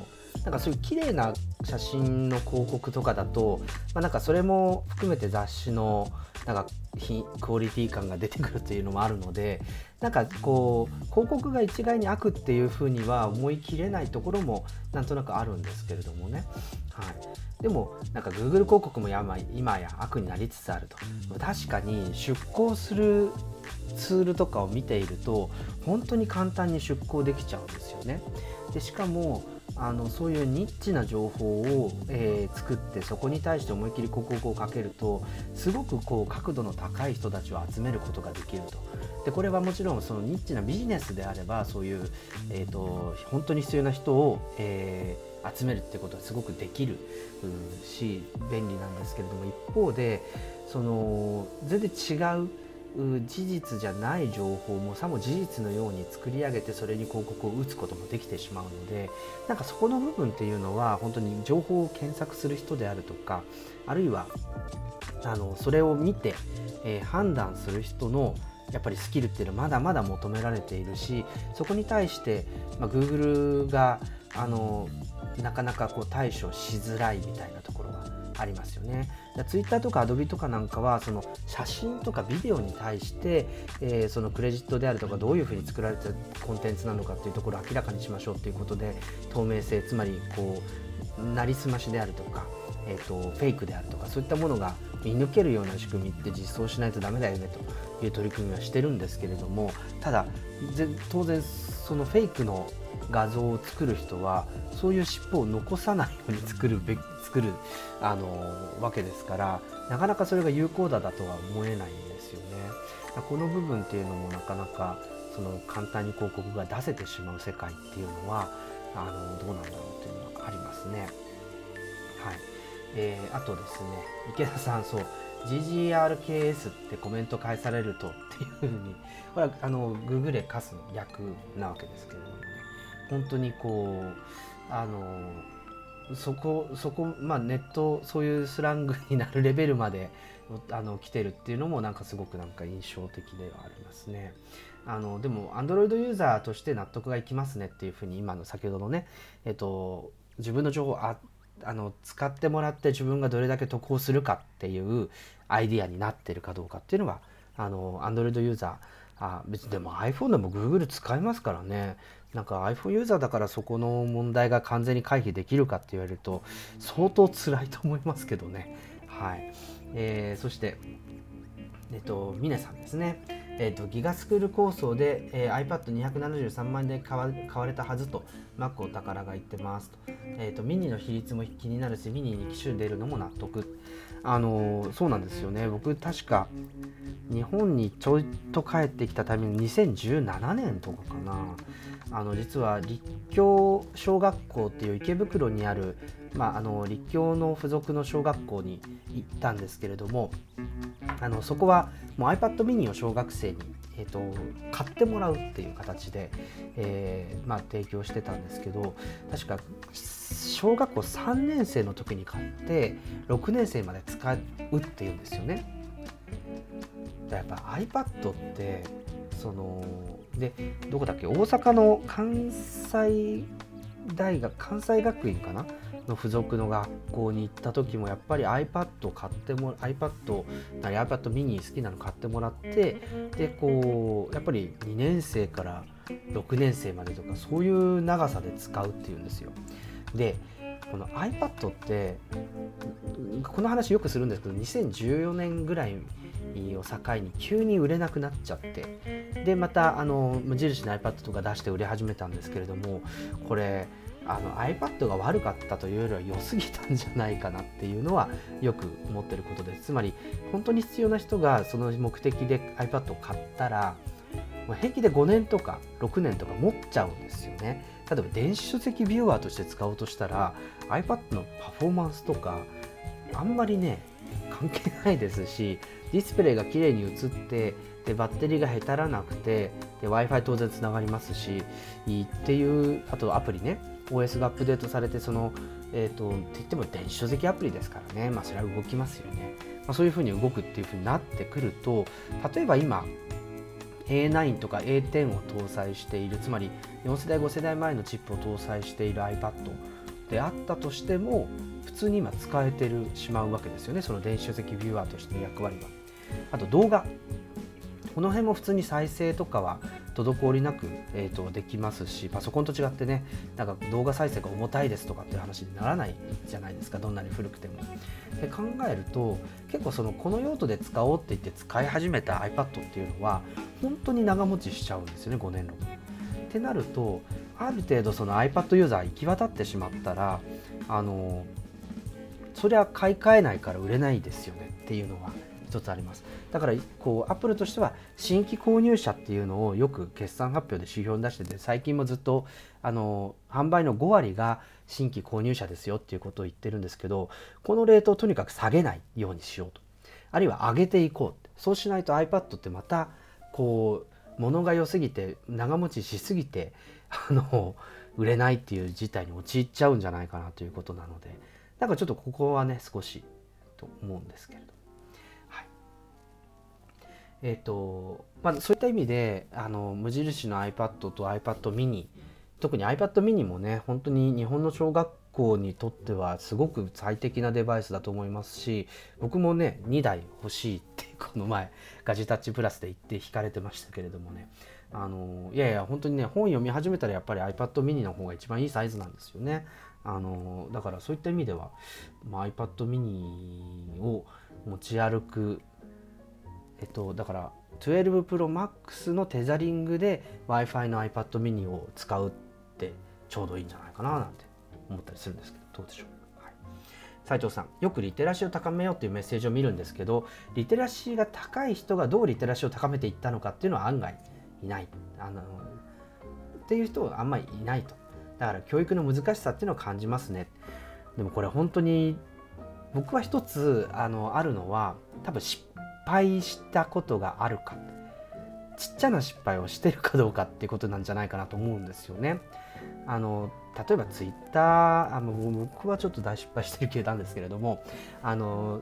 なんかそういう綺麗な写真の広告とかだと、まあ、なんかそれも含めて雑誌のなんかクオリティ感が出てくるっていうのもあるのでなんかこう広告が一概に悪っていうふうには思い切れないところもなんとなくあるんですけれどもね、はい、でもなんか Google 広告もや今や悪になりつつあると。確かに出向するツールとかを見ていると本当に簡単に出向できちゃうんですよね。でしかもあのそういうニッチな情報を、えー、作ってそこに対して思いっきり広告をかけるとすごくこう角度の高い人たちを集めることができると。でこれはもちろんそのニッチなビジネスであればそういう、えーと、本当に必要な人を、えー、集めるってことはすごくできるし便利なんですけれども一方でその全然違う事実じゃない情報もさも事実のように作り上げてそれに広告を打つこともできてしまうのでなんかそこの部分っていうのは本当に情報を検索する人であるとかあるいはあのそれを見て、えー、判断する人のやっぱりスキルっていうのはまだまだ求められているしそこに対して、まあ、Google があのなかなかこう対処しづらいみたいなところがありますよね。ツイッターとかアドビとかなんかはその写真とかビデオに対して、えー、そのクレジットであるとかどういうふうに作られたコンテンツなのかっていうところを明らかにしましょうということで透明性つまりこうなりすましであるとか、えーと、フェイクであるとかそういったものが見抜けるような仕組みって実装しないとダメだよねという取り組みはしてるんですけれどもただ当然そのフェイクの画像を作る人はそういう尻尾を残さないように作るべ 作るあのわけですからなかなかそれが有効だだとは思えないんですよね。この部分っていうのもなかなかその簡単に広告が出せてしまう世界っていうのはあのどうなんだろうというのがありますね。はいえー、あとですね池田さんそう GGRKS ってコメント返されると っていうふうにこれはあのググレカスの役なわけですけれどもね本当にこうあのそこそこまあネットそういうスラングになるレベルまであの来てるっていうのもなんかすごくなんか印象的ではありますね。あのでも Android ユーザーとして納得がいきますねっていうふうに今の先ほどのね、えっと、自分の情報ああの使ってもらって自分がどれだけ得をするかっていうアイディアになってるかどうかっていうのはあの Android ユーザーあ別にでも iPhone でも Google 使いますからね。なんか iPhone ユーザーだからそこの問題が完全に回避できるかって言われると相当辛いと思いますけどね。はい、えー、そしてえっと峰さんですね。えーと、ギガスクール構想で、えー、iPad273 万円で買わ買われたはずと Mac お宝が言ってますと,、えーと、ミニの比率も気になるしミニに機種出るのも納得。あのー、そうなんですよね。僕確か日本にちょいと帰ってきたタイミング2017年とかかな。あの実は立教小学校っていう池袋にある、まあ、あの立教の付属の小学校に行ったんですけれどもあのそこはもう iPad mini を小学生に、えーと、買ってもらうっていう形で、えー、まあ、提供してたんですけど確か小学校3年生の時に買って6年生まで使うっていうんですよね。やっぱ iPad ってそのでどこだっけ？大阪の関西大学関西学院かな？の付属の学校に行った時もやっぱり iPad を買っても iPad なり iPad mini 好きなの買ってもらってでこうやっぱり2年生から6年生までとかそういう長さで使うっていうんですよ。でこの iPad ってこの話よくするんですけど2014年ぐらいを境に急に売れなくなっちゃって。でまたあの無印の iPad とか出して売れ始めたんですけれどもこれあの iPad が悪かったというよりは良すぎたんじゃないかなっていうのはよく思ってることです。つまり本当に必要な人がその目的で iPad を買ったら平気で5年とか6年とか持っちゃうんですよね。例えば電子書籍ビューアーとして使おうとしたら iPad のパフォーマンスとかあんまりね関係ないですしディスプレイが綺麗に映ってでバッテリーがへたらなくて w i f i 当然つながりますしっていうあとアプリね。OS がアップデートされてその、えーと、って言っても電子書籍アプリですからね、まあ、それは動きますよね、まあ、そういうふうに動くっていうふうになってくると例えば今 A9 とか A10 を搭載しているつまり4世代5世代前のチップを搭載している iPad であったとしても普通に今使えてるしまうわけですよね。その電子書籍ビューアーとしての役割は。あと動画この辺も普通に再生とかは滞りなく、えーと、できますしパソコンと違ってねなんか動画再生が重たいですとかっていう話にならないじゃないですかどんなに古くても。で考えると結構そのこの用途で使おうって言って使い始めた iPad っていうのは本当に長持ちしちゃうんですよね5年6年。ってなるとある程度その iPad ユーザー行き渡ってしまったらあのそれは買い替えないから売れないですよねっていうのは一つあります。だからこうアップルとしては新規購入者っていうのをよく決算発表で指標に出してて最近もずっとあの販売の5割が新規購入者ですよっていうことを言ってるんですけどこのレートをとにかく下げないようにしようと。あるいは上げていこうそうしないと iPad ってまたこう物が良すぎて長持ちしすぎてあの売れないっていう事態に陥っちゃうんじゃないかなということなのでなんかちょっとここはね少しと思うんですけれどえ、ー、とまあそういった意味であの無印の iPad と iPad mini 特に iPad mini もね本当に日本の小学校にとってはすごく最適なデバイスだと思いますし僕もね2台欲しいってこの前ガジタッチプラスで言って引かれてましたけれどもね。あのいやいや本当にね本読み始めたらやっぱり iPad mini の方が一番いいサイズなんですよね。あのだからそういった意味では、まあ、iPad mini を持ち歩くえっとだから12 Pro Max のテザリングで Wi-Fi の iPad mini を使うってちょうどいいんじゃないかななんて思ったりするんですけどどうでしょう、はい、斉藤さんよくリテラシーを高めようというメッセージを見るんですけどリテラシーが高い人がどうリテラシーを高めていったのかっていうのは案外いない。あのっていう人はあんまりいないと。だから教育の難しさっていうのを感じますね。でもこれ本当に僕は一つあのあるのは多分失敗したことがあるかちっちゃな失敗をしてるかどうかっていうことなんじゃないかなと思うんですよね。あの例えばツイッターあの僕はちょっと大失敗してる系なんですけれどもあの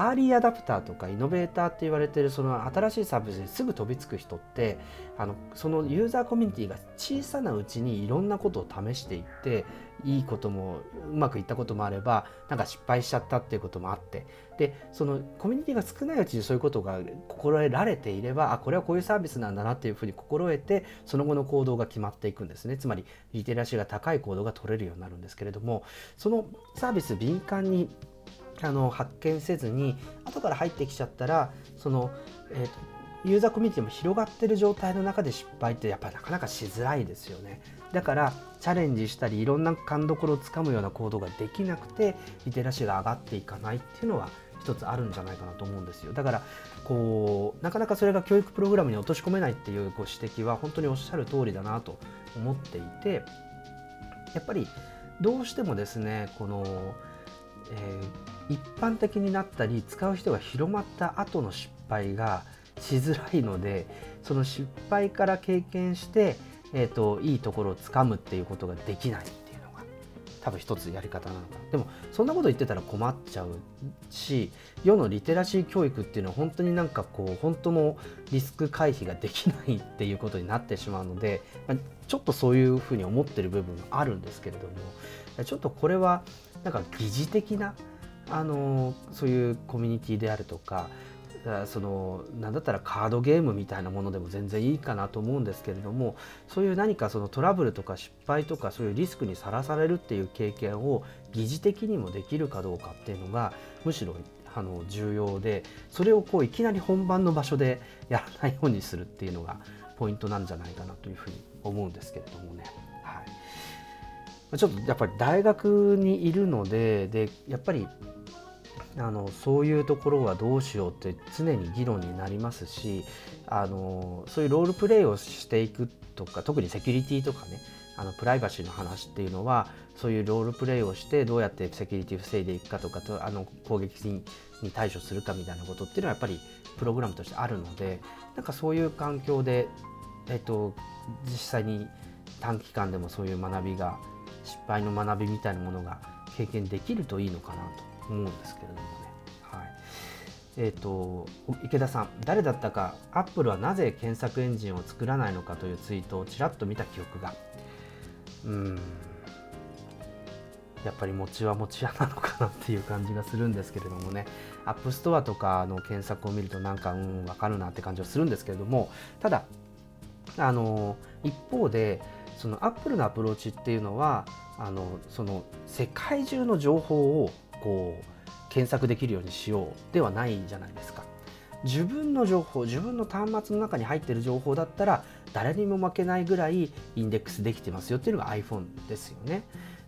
アーリーアダプターとかイノベーターって言われてるその新しいサービスにすぐ飛びつく人ってあのそのユーザーコミュニティが小さなうちにいろんなことを試していっていいこともうまくいったこともあればなんか失敗しちゃったっていうこともあって。でそのコミュニティが少ないうちにそういうことが心得られていればあこれはこういうサービスなんだなっていうふうに心得てその後の行動が決まっていくんですね。つまりリテラシーが高い行動が取れるようになるんですけれどもそのサービス敏感にあの発見せずに後から入ってきちゃったらその、えーと、ユーザーコミュニティも広がってる状態の中で失敗ってやっぱりなかなかしづらいですよね。だからチャレンジしたりいろんな勘どころをつかむような行動ができなくてリテラシーが上がっていかないっていうのは一つあるんじゃないかなと思うんですよ。だからこうなかなかそれが教育プログラムに落とし込めないっていうご指摘は本当におっしゃる通りだなと思っていてやっぱりどうしてもですねこの、えー一般的になったり使う人が広まった後の失敗がしづらいのでその失敗から経験して、えーと、いいところをつかむっていうことができないっていうのが多分一つやり方なのかでもそんなこと言ってたら困っちゃうし世のリテラシー教育っていうのは本当になんかこう本当のリスク回避ができないっていうことになってしまうので、まあ、ちょっとそういうふうに思ってる部分もあるんですけれどもちょっとこれはなんか疑似的なあのそういうコミュニティであるとかその何だったらカードゲームみたいなものでも全然いいかなと思うんですけれどもそういう何かそのトラブルとか失敗とかそういうリスクにさらされるっていう経験を疑似的にもできるかどうかっていうのがむしろあの重要でそれをこういきなり本番の場所でやらないようにするっていうのがポイントなんじゃないかなというふうに思うんですけれどもね。はい、ちょっとやっぱり大学にいるのででやっぱりあのそういうところはどうしようって常に議論になりますしあのそういうロールプレイをしていくとか特にセキュリティとかねあのプライバシーの話っていうのはそういうロールプレイをしてどうやってセキュリティを防いでいくかとかとあの攻撃に対処するかみたいなことっていうのはやっぱりプログラムとしてあるのでなんかそういう環境で、えっと、実際に短期間でもそういう学びが失敗の学びみたいなものが経験できるといいのかなと思うんですけれどもね。はいえーと、池田さん、誰だったか、アップルはなぜ検索エンジンを作らないのかというツイートをちらっと見た記憶が。うんやっぱり餅は餅屋なのかなっていう感じがするんですけれどもね、アップストアとかの検索を見るとなんか、うん、わかるなって感じはするんですけれども、ただ、あの一方で、そのアップルのアプローチっていうのは、あのその世界中の情報をこう検索できるようにしようではないじゃないですか。自分の情報自分の端末の中に入ってる情報だったら誰にも負けないぐらいインデックスできてますよっていうのが iPhone ですよね。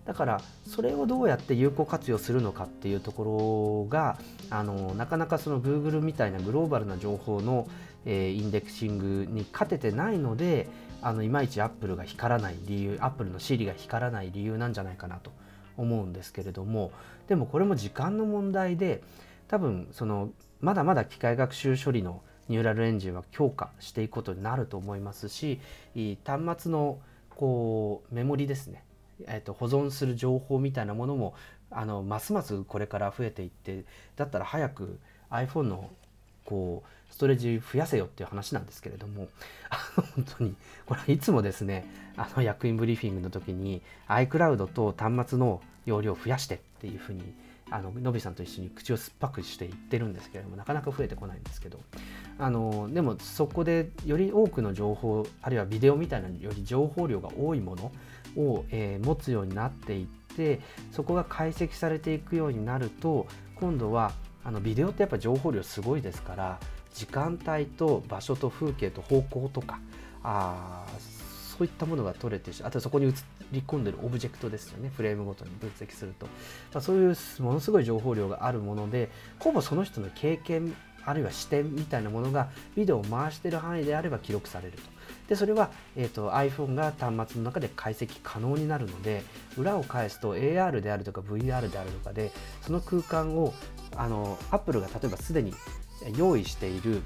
だからそれをどうやって有効活用するのかっていうところがあのなかなかその Google みたいなグローバルな情報の、えー、インデックシングに勝ててないのであのいまいち Apple が光らない理由 Apple の Siri が光らない理由なんじゃないかなと思うんですけれどもでもこれも時間の問題で多分そのまだまだ機械学習処理のニューラルエンジンは強化していくことになると思いますし端末のこうメモリですね、えー、と保存する情報みたいなものもあのますますこれから増えていってだったら早く iPhone のこうストレージ増やせよっていう話なんですけれども本当にこれいつもですねあの役員ブリーフィングの時に iCloud と端末の容量を増やしてっていうふうにあののびさんと一緒に口を酸っぱくして言ってるんですけれどもなかなか増えてこないんですけどあのでもそこでより多くの情報あるいはビデオみたいなより情報量が多いものを、えー、持つようになっていってそこが解析されていくようになると今度はあのビデオってやっぱ情報量すごいですから時間帯と場所と風景と方向とかあそういったものが取れてしあとそこに映り込んでるオブジェクトですよねフレームごとに分析すると、まあ、そういうものすごい情報量があるものでほぼその人の経験あるいは視点みたいなものがビデオを回している範囲であれば記録されると。でそれは、えーと、iPhone が端末の中で解析可能になるので裏を返すと AR であるとか VR であるとかでその空間をあの Apple が例えばすでに用意している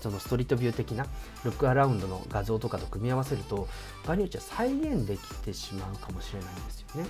そのストリートビュー的なルックアラウンドの画像とかと組み合わせると場合によっては再現できてしまうかもしれないんですよね。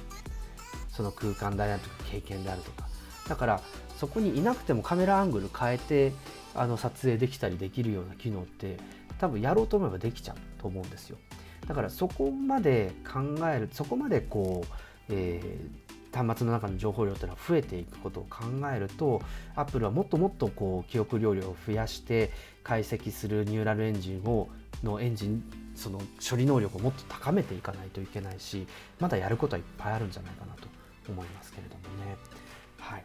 その空間であるとか経験であるとか。だからそこにいなくてもカメラアングル変えてあの撮影できたりできるような機能って多分やろうと思えばできちゃうと思うんですよ。だからそこまで考えるそこまでこう、えー、端末の中の情報量というのは増えていくことを考えると Apple はもっともっとこう記憶容量を増やして解析するニューラルエンジンをのエンジンその処理能力をもっと高めていかないといけないしまだやることはいっぱいあるんじゃないかなと思いますけれどもね。はい。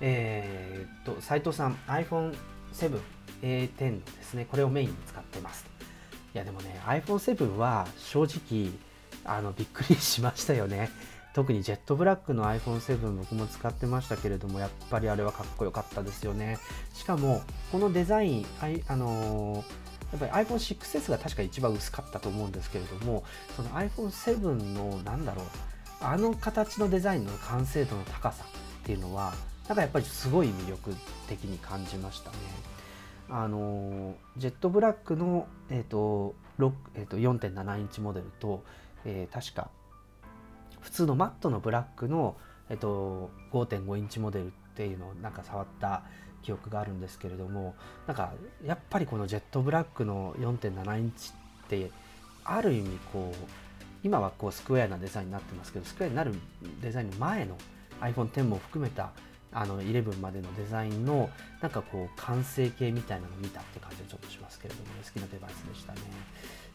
えー、っと斉藤さん iPhone7A10 ですね。これをメインに使ってます。いやでもね iPhone7 は正直あのびっくりしましたよね。特にジェットブラックの iPhone7 僕も使ってましたけれどもやっぱりあれはかっこよかったですよねしかもこのデザインああのー、やっぱり iPhone6S が確か一番薄かったと思うんですけれどもその iPhone7 のなんだろうあの形のデザインの完成度の高さっていうのはなんかやっぱりすごい魅力的に感じましたね。あのジェットブラックの、えーとえー、と4.7インチモデルと、えー、確か普通のマットのブラックの、えっと、5.5インチモデルっていうのをなんか触った記憶があるんですけれどもなんかやっぱりこのジェットブラックの4.7インチってある意味こう今はこうスクエアなデザインになってますけどスクエアになるデザインの前の iPhone10 も含めたあの11までのデザインのなんかこう完成形みたいなのを見たって感じがちょっとしますけれどもね好きなデバイスでしたね。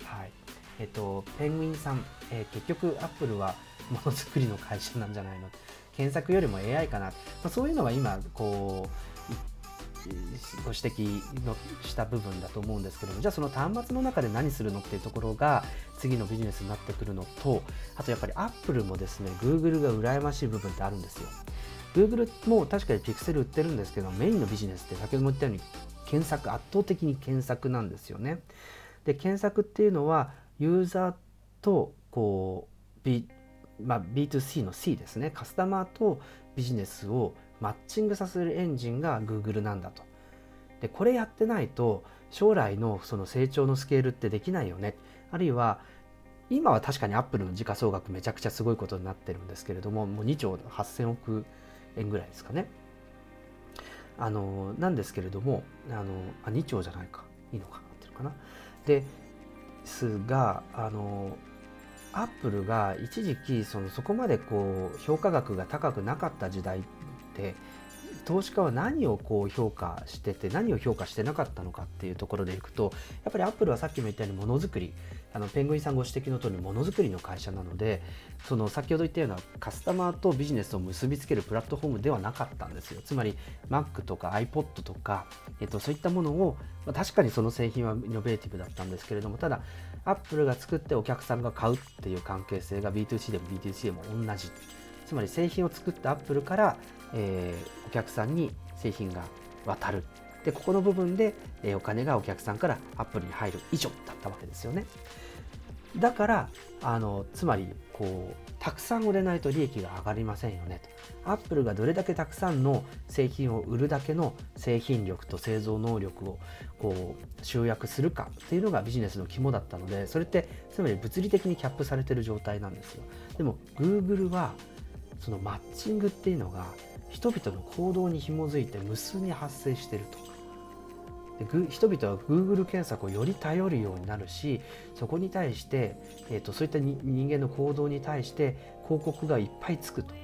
はい。えっとペンギンさん、えー、結局アップルはものづくりの会社なんじゃないの？検索よりも AI かな、まあ、そういうのが今こうご指摘のした部分だと思うんですけどもじゃあその端末の中で何するのっていうところが次のビジネスになってくるのとあとやっぱり Apple もですね Google が羨ましい部分ってあるんですよ。Google も確かに Pixel 売ってるんですけどメインのビジネスって先ほども言ったように検索圧倒的に検索なんですよね。で検索っていうのはユーザーとこうビまあ、B2C の C ですね。カスタマーとビジネスをマッチングさせるエンジンが Google なんだと。でこれやってないと将来のその成長のスケールってできないよね。あるいは今は確かにアップルの時価総額めちゃくちゃすごいことになってるんですけれどももう2兆8000億円ぐらいですかね。あのなんですけれどもあのあ2兆じゃないか。いいのかなってるかな。ですがあのアップルが一時期そのそこまでこう評価額が高くなかった時代って投資家は何をこう評価してて何を評価してなかったのかっていうところでいくとやっぱりアップルはさっきも言ったようにものづくりあのペングインさんご指摘の通りものづくりの会社なのでその先ほど言ったようなカスタマーとビジネスを結びつけるプラットフォームではなかったんですよ。つまり Mac とか iPod とか、えっと、そういったものを、まあ、確かにその製品はイノベーティブだったんですけれどもただ Apple が作ってお客さんが買うっていう関係性が B2C でも B2C でも同じ。つまり製品を作った Apple から、えー、お客さんに製品が渡る。でここの部分で、えお金がお客さんからアップルに入る以上だったわけですよね。だからあのつまりこうたくさん売れないと利益が上がりませんよねと。アップルがどれだけたくさんの製品を売るだけの製品力と製造能力をこう集約するかっていうのがビジネスの肝だったのでそれってつまり物理的にキャップされてる状態なんですよ。でも Google はそのマッチングっていうのが人々の行動に紐づいて無数に発生してると。で人々は Google 検索をより頼るようになるしそこに対して、えーと、そういった人間の行動に対して広告がいっぱいつくと。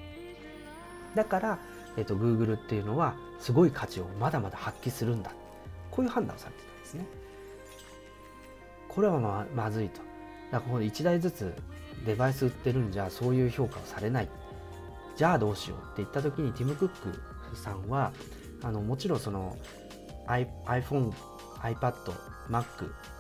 だから、えーと、Google っていうのはすごい価値をまだまだ発揮するんだこういう判断をされてたんですね。これはままずいと。だからこの1台ずつデバイス売ってるんじゃそういう評価をされない。じゃあどうしようって言った時にティム・クックさんはあのもちろんその iPhone、iPad、Mac、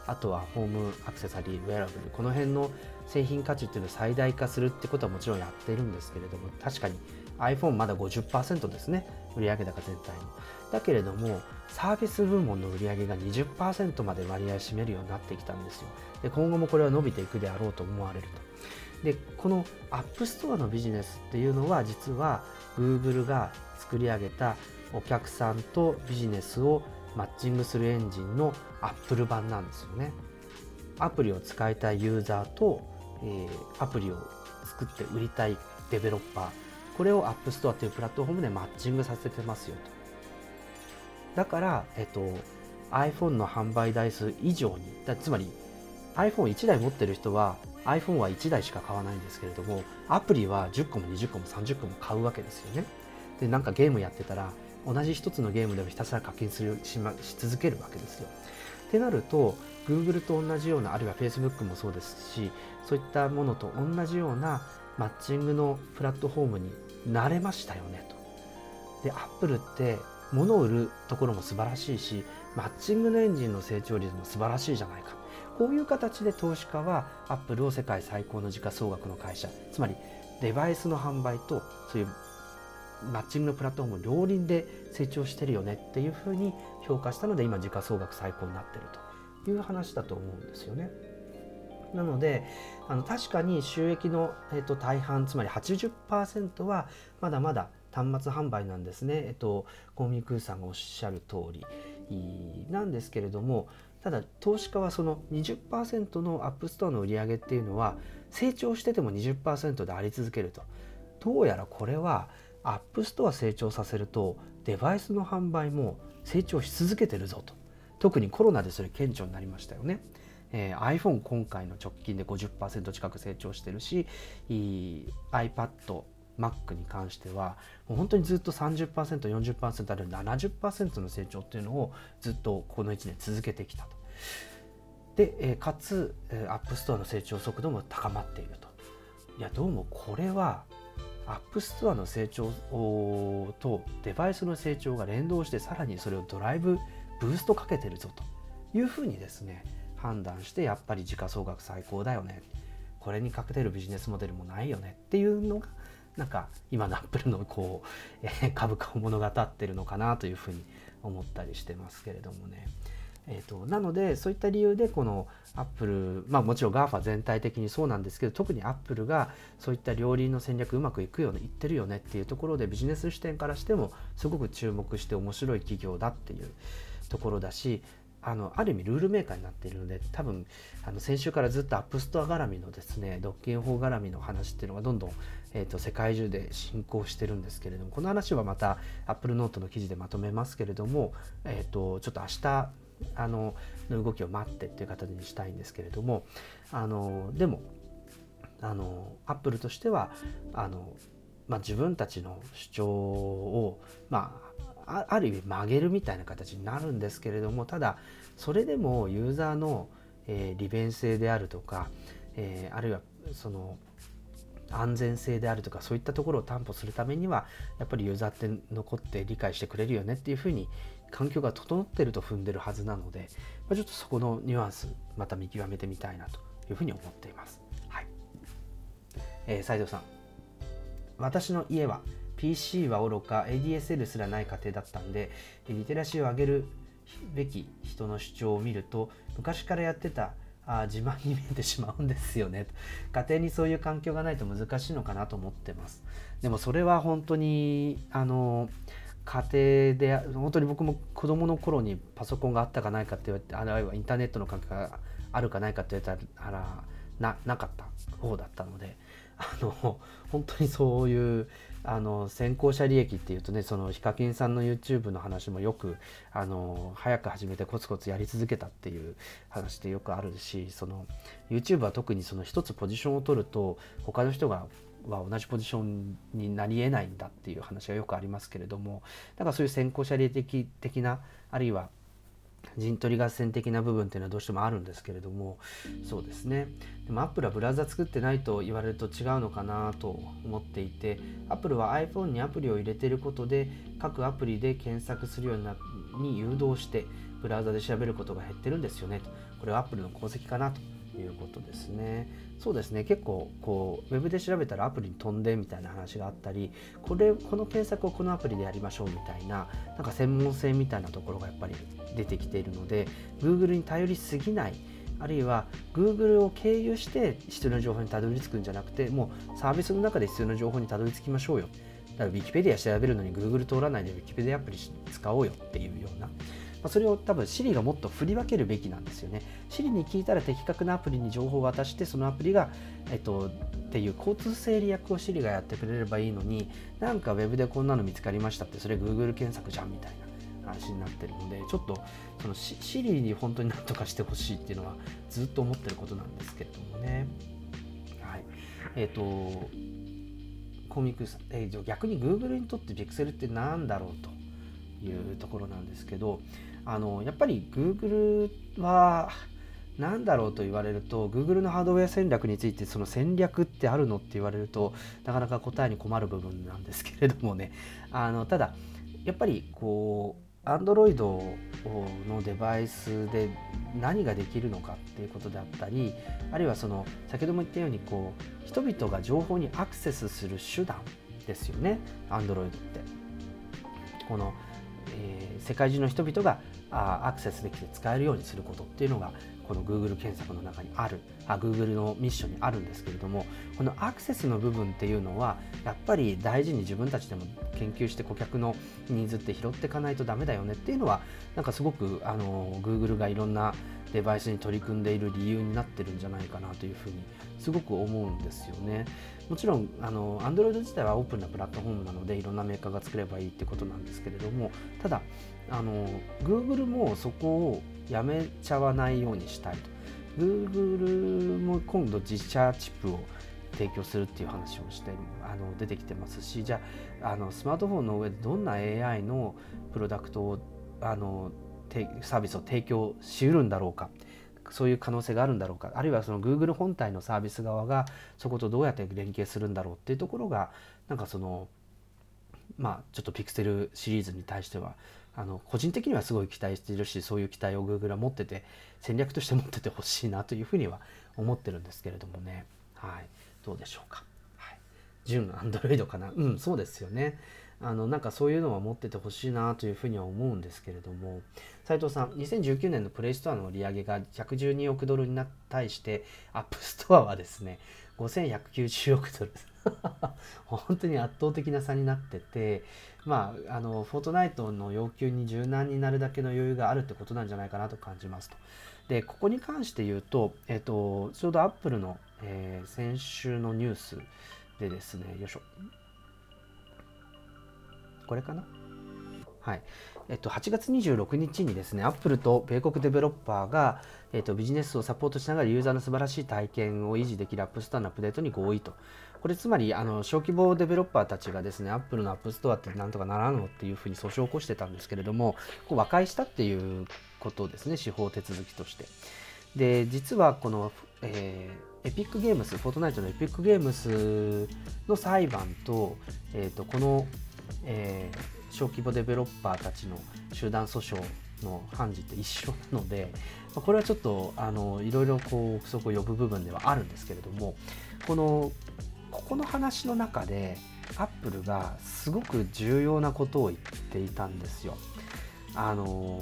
あとはホームアクセサリー、ウェアラブル、この辺の製品価値っていうのを最大化するってことはもちろんやってるんですけれども、確かに iPhone まだ50%ですね、売上高全体の。だけれども、サービス部門の売り上げが20%まで割合占めるようになってきたんですよ。で今後もこれは伸びていくであろうと思われると。でこの App Store のビジネスっていうのは実は Google が作り上げたお客さんとビジネスをマッチングするエンジンの Apple 版なんですよね。アプリを使いたいユーザーと、えー、アプリを作って売りたいデベロッパーこれを App Store というプラットフォームでマッチングさせてますよと。だから、えっと、iPhone の販売台数以上にだつまり iPhone1 台持ってる人は iPhone は1台しか買わないんですけれどもアプリは10個も20個も30個も買うわけですよね。でなんかゲームやってたら同じ一つのゲームでもひたすら課金するし,、ま、し続けるわけですよ。ってなると Google と同じようなあるいは Facebook もそうですしそういったものと同じようなマッチングのプラットフォームになれましたよねと。で Apple って物を売るところも素晴らしいしマッチングのエンジンの成長率も素晴らしいじゃないかこういう形で投資家は Apple を世界最高の時価総額の会社つまりデバイスの販売とそういうマッチングのプラットフォーム両輪で成長してるよねっていうふうに評価したので今時価総額最高になってるという話だと思うんですよね。なのであの確かに収益の、えっと、大半つまり80%はまだまだ端末販売なんですね、えっと、コミクーさんがおっしゃる通り。なんですけれどもただ投資家はその20%のアップストアの売り上げっていうのは成長してても20%であり続けると。どうやらこれはアップストア成長させるとデバイスの販売も成長し続けてるぞと。特にコロナでそれ顕著になりましたよね。えー、iPhone 今回の直近で50%近く成長してるし iPad、Mac に関してはもう本当にずっと 30%40% ある70%の成長っていうのをずっとこの1年続けてきたと。で、えー、かつ、えー、App Store の成長速度も高まっていると。いやどうもこれはアップストアの成長とデバイスの成長が連動してさらにそれをドライブブーストかけてるぞというふうにですね判断してやっぱり時価総額最高だよねこれにかけてるビジネスモデルもないよねっていうのがなんか今のアップルのこう、えー、株価を物語ってるのかなというふうに思ったりしてますけれどもね。えーと、なのでそういった理由でこのアップルまあもちろん GAFA 全体的にそうなんですけど特にアップルがそういった両輪の戦略うまくいくよねいってるよねっていうところでビジネス視点からしてもすごく注目して面白い企業だっていうところだしあのある意味ルールメーカーになっているので多分あの先週からずっとアップストア絡みのですね独禁法絡みの話っていうのがどんどん、えーと、世界中で進行してるんですけれどもこの話はまたアップルノートの記事でまとめますけれども、えーとちょっと明日あの動きを待ってっていう形にしたいんですけれどもあのでもあのアップルとしてはあの、まあ、自分たちの主張を、まあ、る意味曲げるみたいな形になるんですけれどもただそれでもユーザーのえー、利便性であるとか、えー、あるいはその安全性であるとかそういったところを担保するためにはやっぱりユーザーって残って理解してくれるよねっていうふうに環境が整ってると踏んでるはずなので、まあ、ちょっとそこのニュアンスまた見極めてみたいなというふうに思っています。はい。えー、斉藤さん。私の家は PC はおろか ADSL すらない家庭だったんでリテラシーを上げるべき人の主張を見ると昔からやってたあ自慢に見えてしまうんですよね。家庭にそういう環境がないと難しいのかなと思ってます。でもそれは本当にあの家庭で本当に僕も子供の頃にパソコンがあったかないかって言われてあるいはインターネットの環境があるかないかって言われたらななかった方だったのであの本当にそういうあの先行者利益っていうとねそのヒカキンさんの YouTube の話もよくあの早く始めてコツコツやり続けたっていう話ってよくあるしその YouTube は特にその一つポジションを取ると他の人がは同じポジションになりえないんだっていう話がよくありますけれどもだからそういう先行者利益的なあるいは陣取り合戦的な部分っていうのはどうしてもあるんですけれどもそうですねでもアップルはブラウザ作ってないと言われると違うのかなと思っていてアップルは iPhone にアプリを入れていることで各アプリで検索するように誘導してブラウザで調べることが減ってるんですよねとこれはアップルの功績かなということですね。そうですね。結構こうウェブで調べたらアプリに飛んでみたいな話があったりこれこの検索をこのアプリでやりましょうみたいななんか専門性みたいなところがやっぱり出てきているので Google に頼りすぎないあるいは Google を経由して必要な情報にたどり着くんじゃなくてもうサービスの中で必要な情報にたどり着きましょうよ。だから Wikipedia 調べるのに Google 通らないで Wikipedia アプリ使おうよっていうようなそれを多分 Siri がもっと振り分けるべきなんですよね。Siri に聞いたら的確なアプリに情報を渡してそのアプリが、えっと、っていう交通整理役を Siri がやってくれればいいのになんか Web でこんなの見つかりましたってそれ Google 検索じゃんみたいな話になってるのでちょっとその Siri に本当になんとかしてほしいっていうのはずっと思ってることなんですけれどもね。はい。えっ、とコミックス、えー、逆に Google にとって Pixel って何だろうというところなんですけどあのやっぱり Google は何だろうと言われると Google のハードウェア戦略についてその戦略ってあるのって言われるとなかなか答えに困る部分なんですけれどもね あのただやっぱりこう Android のデバイスで何ができるのかっていうことであったりあるいはその先ほども言ったようにこう人々が情報にアクセスする手段ですよね Android って。このえー、世界中の人々があアクセスできて使えるようにすることっていうのがこの Google 検索の中にあるあ Google のミッションにあるんですけれどもこのアクセスの部分っていうのはやっぱり大事に自分たちでも研究して顧客のニーズって拾っていかないとダメだよねっていうのはなんかすごくあの Google がいろんなデバイスに取り組んでいる理由になってるんじゃないかなというふうにすごく思うんですよね。もちろんあの Android 自体はオープンなプラットフォームなのでいろんなメーカーが作ればいいってことなんですけれどもただあの Google もそこをやめちゃわないようにしたいと。Google も今度自社チップを提供するっていう話をしてあの出てきてますしじゃああのスマートフォンの上でどんな AI のプロダクトをあのサービスを提供しうるんだろうか。そういう可能性があるんだろうか。あるいはその Google 本体のサービス側がそことどうやって連携するんだろうっていうところがなんかそのまあちょっとピクセルシリーズに対してはあの個人的にはすごい期待しているしそういう期待を Google は持ってて戦略として持っててほしいなというふうには思ってるんですけれどもね。はい。どうでしょうか、はい、純 Android かな。うんそうですよね。あのなんかそういうのは持っててほしいなというふうには思うんですけれども。斉藤さん2019年のプレイストアの売り上げが112億ドルに対してアップストアはですね5190億ドル。本当に圧倒的な差になっててまああのフォートナイトの要求に柔軟になるだけの余裕があるってことなんじゃないかなと感じますと。でここに関して言うと、えっと、ちょうどアップルの、えー、先週のニュースでですねよいしょこれかな？はい。えっと、8月26日にですね、アップルと米国デベロッパーが、えっと、ビジネスをサポートしながらユーザーの素晴らしい体験を維持できるアップストアのアップデートに合意と。これつまり、あの、小規模デベロッパーたちがですね、アップルのアップストアってなんとかならんのっていうふうに訴訟を起こしてたんですけれども、こう和解したっていうことですね、司法手続きとして。で実はこの、えー、エピックゲームスフォートナイトのエピックゲームスの裁判と,、えーと、この、えー、小規模デベロッパーたちの集団訴訟の判事って一緒なので、ま、これはちょっとあのいろいろこうそこを呼ぶ部分ではあるんですけれどもこのここの話の中でアップルがすごく重要なことを言っていたんですよ。あの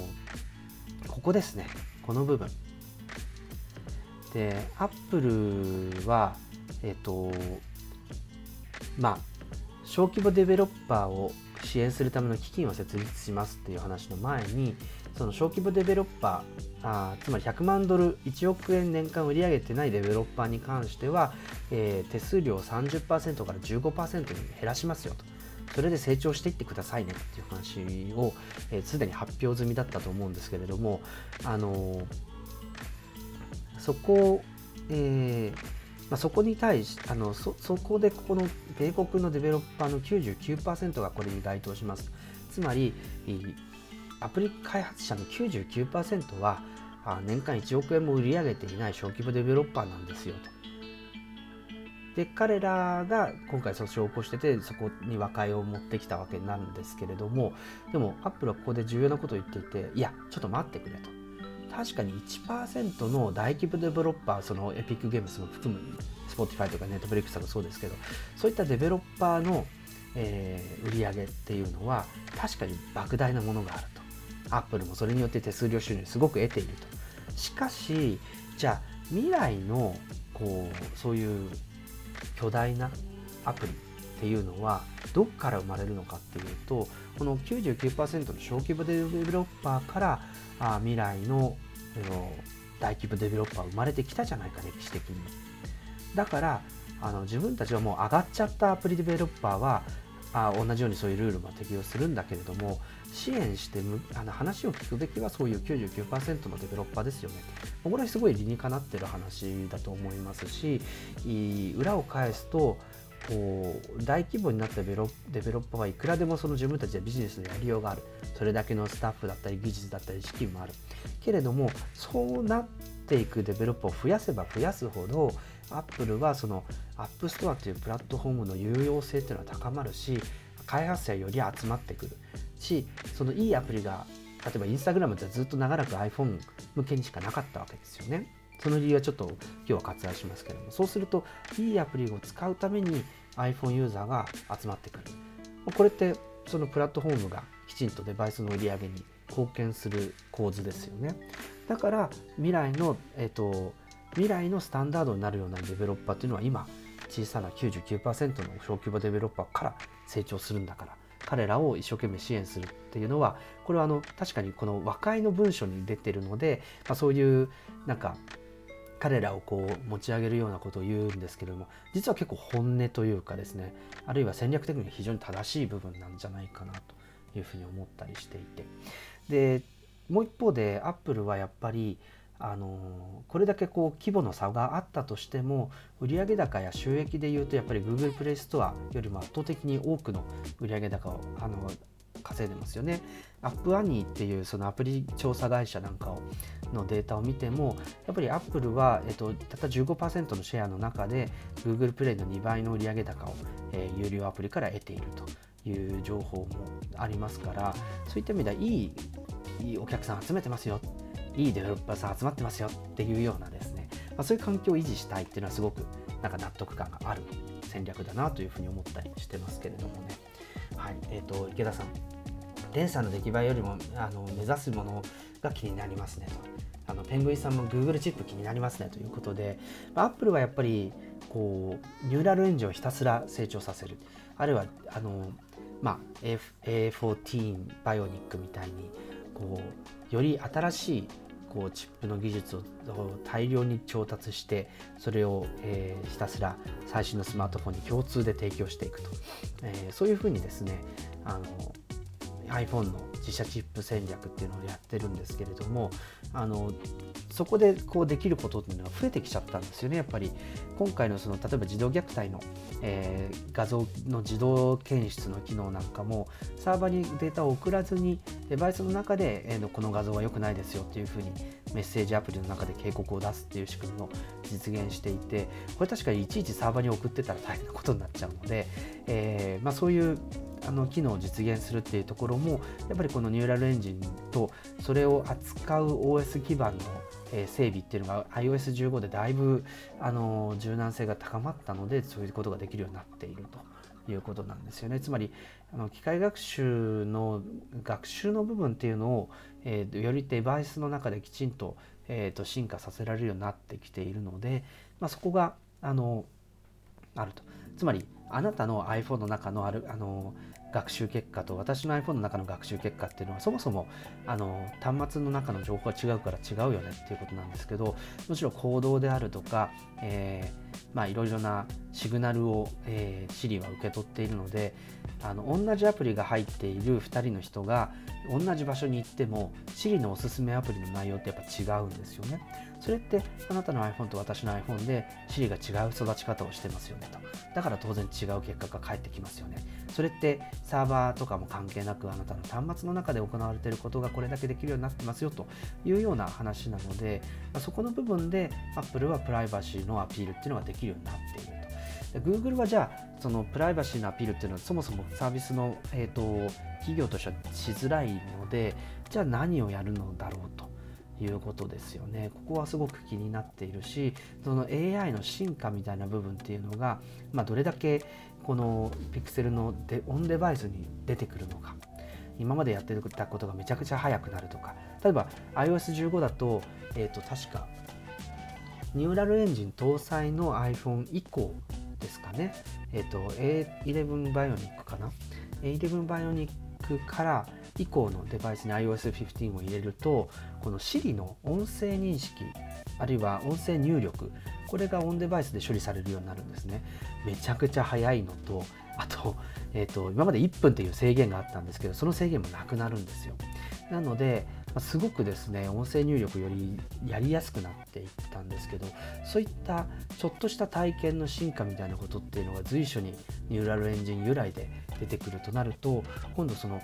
ここですねこの部分。でアップルはえっ、とまあ小規模デベロッパーを支援するための基金を設立しますっていう話の前にその小規模デベロッパーあつまり100万ドル1億円年間売り上げてないデベロッパーに関しては、えー、手数料を30%から15%に減らしますよと。それで成長していってくださいねっていう話をすで、えー、に発表済みだったと思うんですけれども、あのー、そこ、えーまあ、そこに対しあのそそこでここの米国のデベロッパーの99%がこれに該当します。つまりアプリ開発者の99%は年間1億円も売り上げていない小規模デベロッパーなんですよと。で彼らが今回訴訟を起こしててそこに和解を持ってきたわけなんですけれどもでもアップルはここで重要なことを言っていていやちょっと待ってくれと確かに1%の大規模デベロッパーそのエピックゲームスも含む Spotify とか Netflix とかそうですけどそういったデベロッパーの、えー、売り上げっていうのは確かに莫大なものがあるアップルもそれによって手数料収入すごく得ていると。しかしじゃあ未来のこうそういう巨大なアプリっていうのはどこから生まれるのかっていうとこの99%の小規模デベロッパーからあ未来のの大規模デベロッパー生まれてきたじゃないか歴史的に。だからあの自分たちはもう上がっちゃったアプリデベロッパーはあ同じようにそういうルールも適用するんだけれども支援してあの話を聞くべきはそういう99%のデベロッパーですよね。これはすごい理にかなってる話だと思いますし裏を返すとこう大規模になったデベロッパーはいくらでもその自分たちでビジネスのやりようがあるそれだけのスタッフだったり技術だったり資金もあるけれどもそうなっていくデベロッパーを増やせば増やすほどアップルはそのアップストアというプラットフォームの有用性っていうのは高まるし開発者より集まってくるしそのいいアプリが例えばインスタグラムってずっと長らく iPhone 向けにしかなかったわけですよね。その理由はちょっと今日は割愛しますけれども。そうするといいアプリを使うために iPhone ユーザーが集まってくる。これってそのプラットフォームがきちんとデバイスの売り上げに貢献する構図ですよね。だから未来の、えっと、未来のスタンダードになるようなデベロッパーというのは今小さな99%の小規模デベロッパーから成長するんだから彼らを一生懸命支援するっていうのはこれはあの確かにこの和解の文書に出てるので、まあ、そういうなんか彼らをこう持ち上げるようなことを言うんですけども実は結構本音というかですねあるいは戦略的には非常に正しい部分なんじゃないかなというふうに思ったりしていて。でもう一方でアップルはやっぱりあのこれだけこう規模の差があったとしても売上高や収益でいうとやっぱり Google プレイストアよりも圧倒的に多くの売上高をあの稼いでますよね。アップアニーっていうそのアプリ調査会社なんかをのデータを見てもやっぱりアップルは、えっと、たった15%のシェアの中で Google プレイの2倍の売上高を、えー、有料アプリから得ているという情報もありますからそういった意味ではいいいいお客さん集めてますよいいデベロッパーさん集まってますよっていうようなですね、まあ、そういう環境を維持したいっていうのはすごくなんか納得感がある戦略だなというふうに思ったりしてますけれどもね。はい、えっ、ー、と池田さん、レンさんの出来栄えよりもあの目指すものが気になりますねと。あのペングイさんも Google チップ気になりますねということで、まあ、Apple はやっぱりこうニューラルエンジンをひたすら成長させる。あるいはあの、まあ、A14 バイオニックみたいにこうより新しいこうチップの技術を大量に調達してそれを、えー、ひたすら最新のスマートフォンに共通で提供していくと、えー、そういうふうにですねあの iPhone の自社チップ戦略っていうのをやってるんですけれどもあのそこでこうできることっていうのが増えてきちゃったんですよねやっぱり。今回のその例えば児童虐待の、えー、画像の自動検出の機能なんかもサーバーにデータを送らずにデバイスの中で、えー、この画像は良くないですよっていうふうにメッセージアプリの中で警告を出すっていう仕組みを実現していてこれ確かにいちいちサーバーに送ってたら大変なことになっちゃうので、えー、まあ、そういうあの機能を実現するっていうところもやっぱりこのニューラルエンジンとそれを扱う OS 基盤の整備っていうのが iOS15 でだいぶあの柔軟性が高まったのでそういうことができるようになっているということなんですよね。つまりあの機械学習の学習の部分っていうのを、えー、よりデバイスの中できちんと,、えー、と進化させられるようになってきているので、まあ、そこがあのあると。つまりあなたの iPhone の中のあるあの学習結果と私の iPhone の中の学習結果っていうのはそもそもあの端末の中の情報が違うから違うよねっていうことなんですけどむしろ行動であるとか、えー、まあいろいろなシグナルを、えー、Siri は受け取っているのであの同じアプリが入っている2人の人が同じ場所に行っても Siri のおすすめアプリの内容ってやっぱ違うんですよね。それってあなたの iPhone と私の iPhone で Siri が違う育ち方をしてますよねと。だから当然違う結果が返ってきますよね。それってサーバーとかも関係なくあなたの端末の中で行われていることがこれだけできるようになってますよというような話なので、まそこの部分で Apple はプライバシーのアピールっていうのができるようになっていると。Google はじゃあそのプライバシーのアピールっていうのはそもそもサービスの、えーと企業としてはしづらいのでじゃあ何をやるのだろうということですよね。ここはすごく気になっているし、その AI の進化みたいな部分っていうのが、まあ、どれだけこの Pixel のデオンデバイスに出てくるのか。今までやってたことがめちゃくちゃ速くなるとか。例えば iOS15 だと、え、ー、と、確か、ニューラルエンジン搭載の iPhone 以降ですかね。えっ、ー、と、A11 バイオニックかな。A11 バイオニックから以降のデバイスに iOS15 を入れるとこの Siri の音声認識あるいは音声入力これがオンデバイスで処理されるようになるんですねめちゃくちゃ早いのとあと,、えーと、今まで1分という制限があったんですけどその制限もなくなるんですよなので、ますごくですね音声入力よりやりやすくなっていったんですけどそういったちょっとした体験の進化みたいなことっていうのが随所にニューラルエンジン由来で出てくるとなると今度その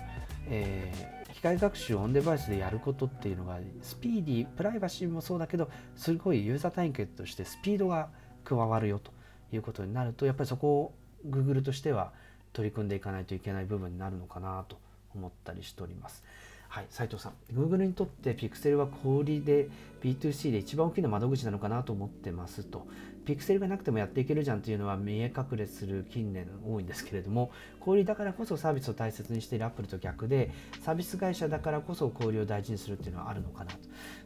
えー、機械学習オンデバイスでやることっていうのがスピーディープライバシーもそうだけどすごいユーザー体験としてスピードが加わるよということになるとやっぱりそこを Google としては取り組んでいかないといけない部分になるのかなと思ったりしております。はい、斉藤さん、Google にとって Pixel は小売りで B2C で一番大きな窓口なのかなと思ってますと。ピクセルがなくてもやっていけるじゃんっていうのは見え隠れする近年多いんですけれども小売だからこそサービスを大切にしているアップルと逆でサービス会社だからこそ小売を大事にするっていうのはあるのかなと。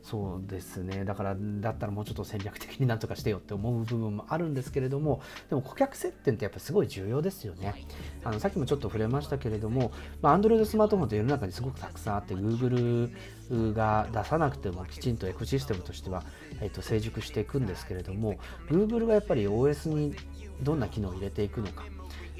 そうですね。だからだったらもうちょっと戦略的になんとかしてよって思う部分もあるんですけれどもでも顧客接点ってやっぱすごい重要ですよね。あのさっきもちょっと触れましたけれども、まあ、Android スマートフォンって世の中にすごくたくさんあって Google が出さなくてもきちんとエコシステムとしては、えー、と成熟していくんですけれども Google がやっぱり OS にどんな機能を入れていくのか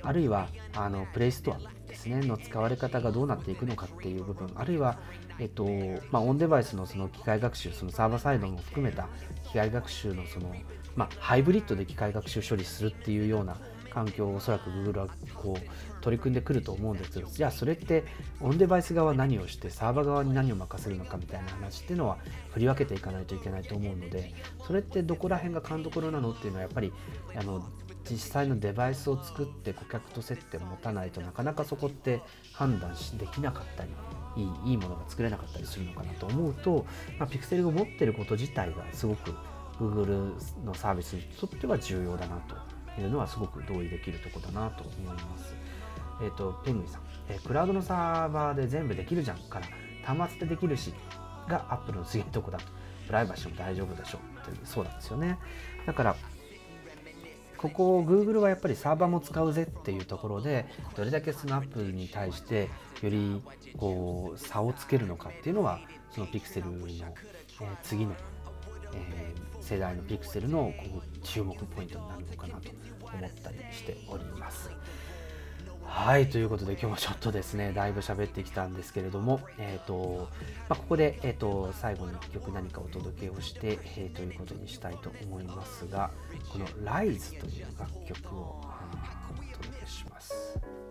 あるいはあのプレイストアですねの使われ方がどうなっていくのかっていう部分あるいは、えっとまあ、オンデバイスのその機械学習そのサーバーサイドも含めた機械学習のその、まあ、ハイブリッドで機械学習処理するっていうような環境をおそらく Google はこう取り組んでくると思うんです。けどじゃあそれってオンデバイス側何をしてサーバー側に何を任せるのかみたいな話っていうのは振り分けていかないといけないと思うのでそれってどこら辺が勘どころなのっていうのはやっぱりあの実際のデバイスを作って顧客と接点を持たないとなかなかそこって判断できなかったりいいいいものが作れなかったりするのかなと思うと、まあ、ピクセルが持ってること自体がすごく Google のサービスにとっては重要だなというのはすごく同意できるとこだなと思います。えっ、ー、と、ペングイさん、えー、クラウドのサーバーで全部できるじゃんから端末でできるしが Apple のすげえとこだと。プライバシーも大丈夫でしょうってそうなんですよね。だからここを Google はやっぱりサーバーも使うぜっていうところでどれだけスナップルに対してよりこう差をつけるのかっていうのはその Pixel の、えー、次の、えー、世代の Pixel のこう注目ポイントになるのかなと思ったりしております。はいということで今日もちょっとですねだいぶ喋ってきたんですけれども、えーとまあ、ここで、えーと、最後に1曲何かお届けをして、えー、ということにしたいと思いますがこの「RISE」という楽曲をお届けします。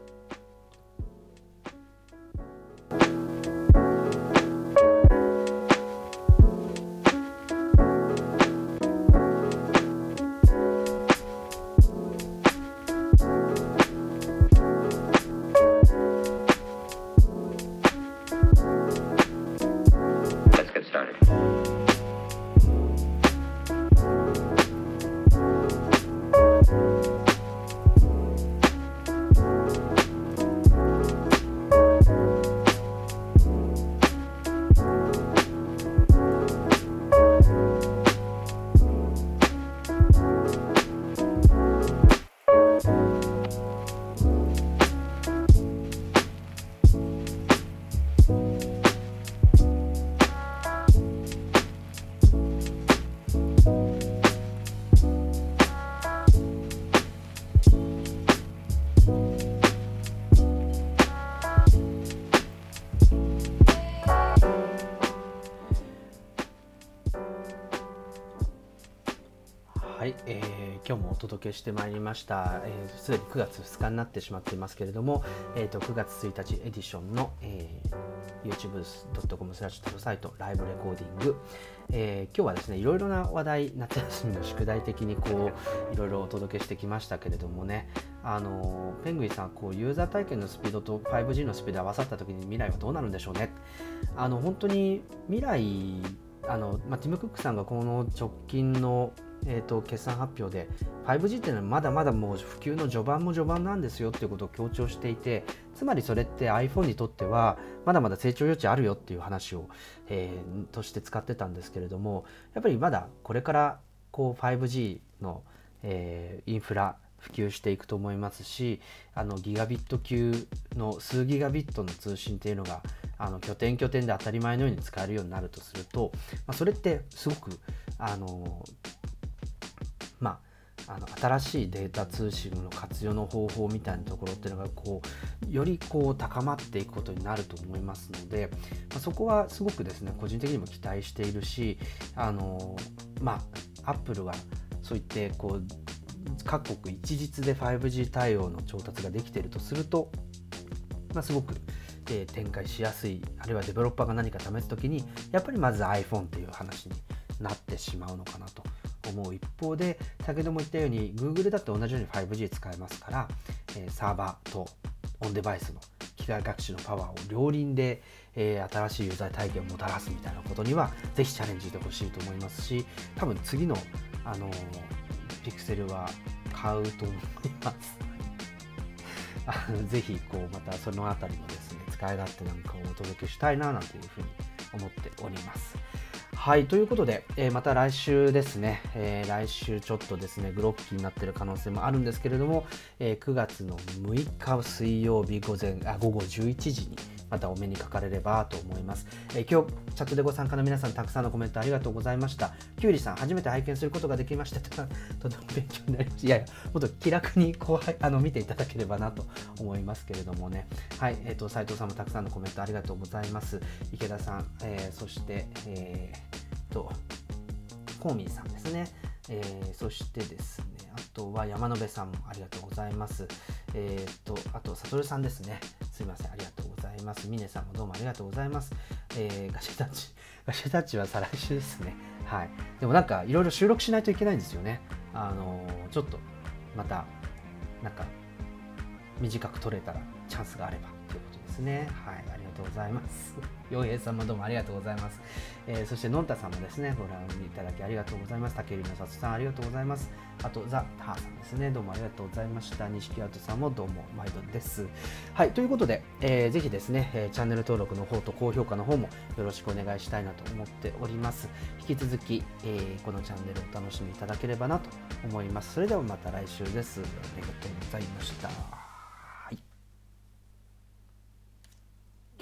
えー、今日もお届けしてまいりました。す、えー、で、に9月2日になってしまっていますけれども、えーと、9月1日エディションの、えー、youtube.com スラッシュタブサイトライブレコーディング、えー、今日はですね、いろいろな話題、夏休みの宿題的にこう、いろいろお届けしてきましたけれどもね、あのペングイさんこうユーザー体験のスピードと 5G のスピード合わさった時に未来はどうなるんでしょうね。あの本当に未来あの、まあ、ティム・クックさんがこの直近のえーと、決算発表で 5G っていうのはまだまだもう普及の序盤も序盤なんですよっていうことを強調していてつまりそれって iPhone にとってはまだまだ成長余地あるよっていう話を、えー、として使ってたんですけれどもやっぱりまだこれからこう 5G の、えー、インフラ普及していくと思いますしあのギガビット級の数ギガビットの通信っていうのがあの拠点拠点で当たり前のように使えるようになるとすると、まあ、それってすごくあのあ、の新しいデータ通信の活用の方法みたいなところっていうのがこうよりこう高まっていくことになると思いますので、まあ、そこはすごくですね個人的にも期待しているしあのまあアップルがそういってこう各国一律で 5G 対応の調達ができているとすると、まあ、すごく、えー、展開しやすいあるいはデベロッパーが何か試す時にやっぱりまず iPhone っていう話になってしまうのかなと。思う一方で先ほども言ったように Google だって同じように 5G 使えますから、え、サーバーとオンデバイスの機械学習のパワーを両輪で、え、新しいユーザー体験をもたらすみたいなことにはぜひチャレンジしてほしいと思いますし多分次の、あの、ピクセルは買うと思います あのぜひこうまたそのあたりもですね使い勝手なんかをお届けしたいななんていうふうに思っております。はい、ということで、えー、また来週ですね、えー、来週ちょっとですね、グロッキーになってる可能性もあるんですけれども、えー、9月の6日水曜日午前あ午後11時にまたお目にかかれればと思います、え今日チャットでご参加の皆さんたくさんのコメントありがとうございました。きゅうりさん初めて拝見することができました。とても勉強になりました。いやいやもっと気楽にこうあの見ていただければなと思いますけれどもね。はいえっ、ー、と斉藤さんもたくさんのコメントありがとうございます。池田さん、えー、そして、えー、とコーミーさんですねえー、そしてですね、あとは山野辺さんもありがとうございます。えっ、と、あと、さとるさんですね。すいません、ありがとうございます。ミネさんもどうもありがとうございます。えー、ガシェタッチ、ガシェタッチは再来週ですね。はい。でもなんか、いろいろ収録しないといけないんですよね。あのー、ちょっと、また、なんか、短く撮れたらチャンスがあればですね。はい。ありがとうございます。洋平さんもどうもありがとうございます。えー、そして、のんたさんもですね、ご覧いただきありがとうございます。竹入のさつさん、ありがとうございます。あと、ザ・ターさんですね、どうもありがとうございました。錦跡さんもどうも毎度です。はい、ということで、えー、ぜひですね、えー、チャンネル登録の方と高評価の方もよろしくお願いしたいなと思っております。引き続き、えー、このチャンネルをお楽しみいただければなと思います。それではまた来週です。ありがとうございました。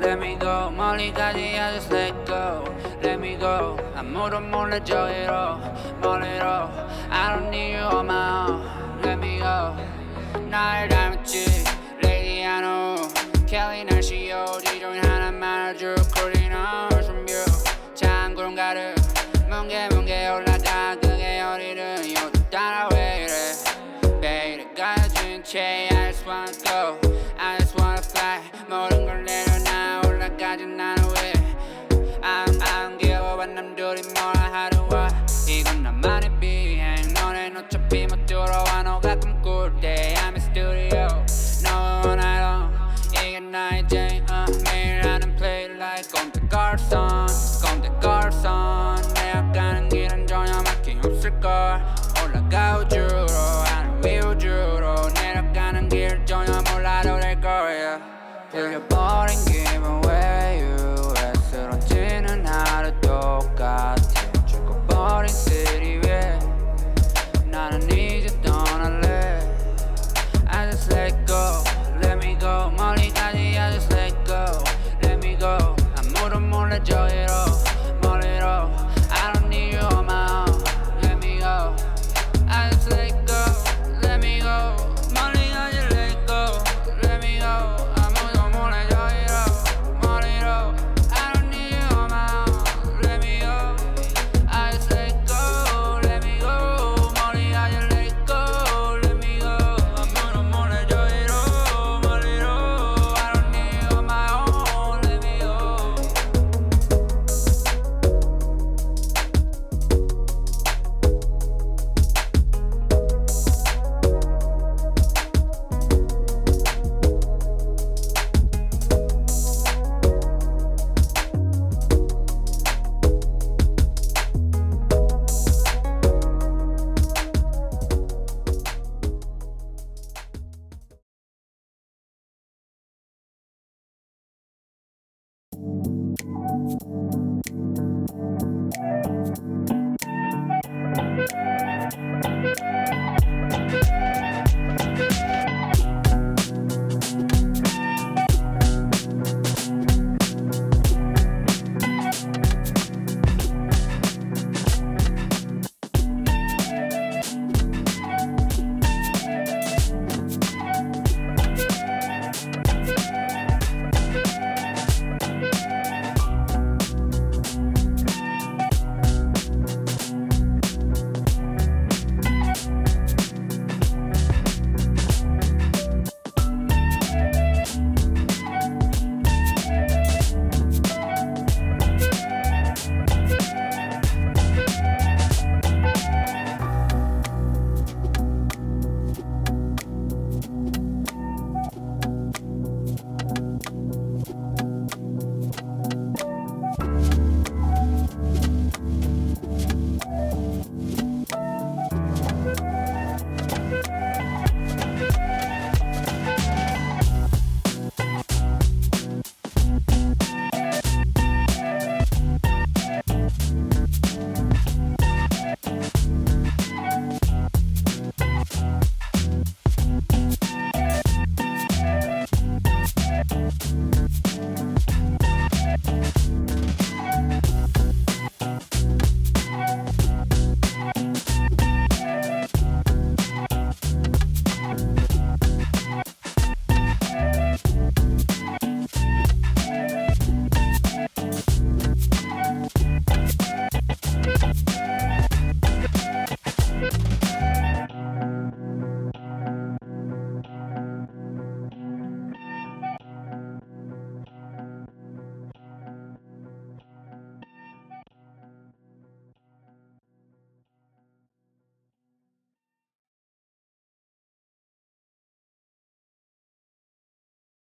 let me go. Molly daddy, I just let go. Let me go. I'm more than more than joy it all. it all. I don't need you on my own. Let me go. Now I'm with you, lady, I know. Kelly,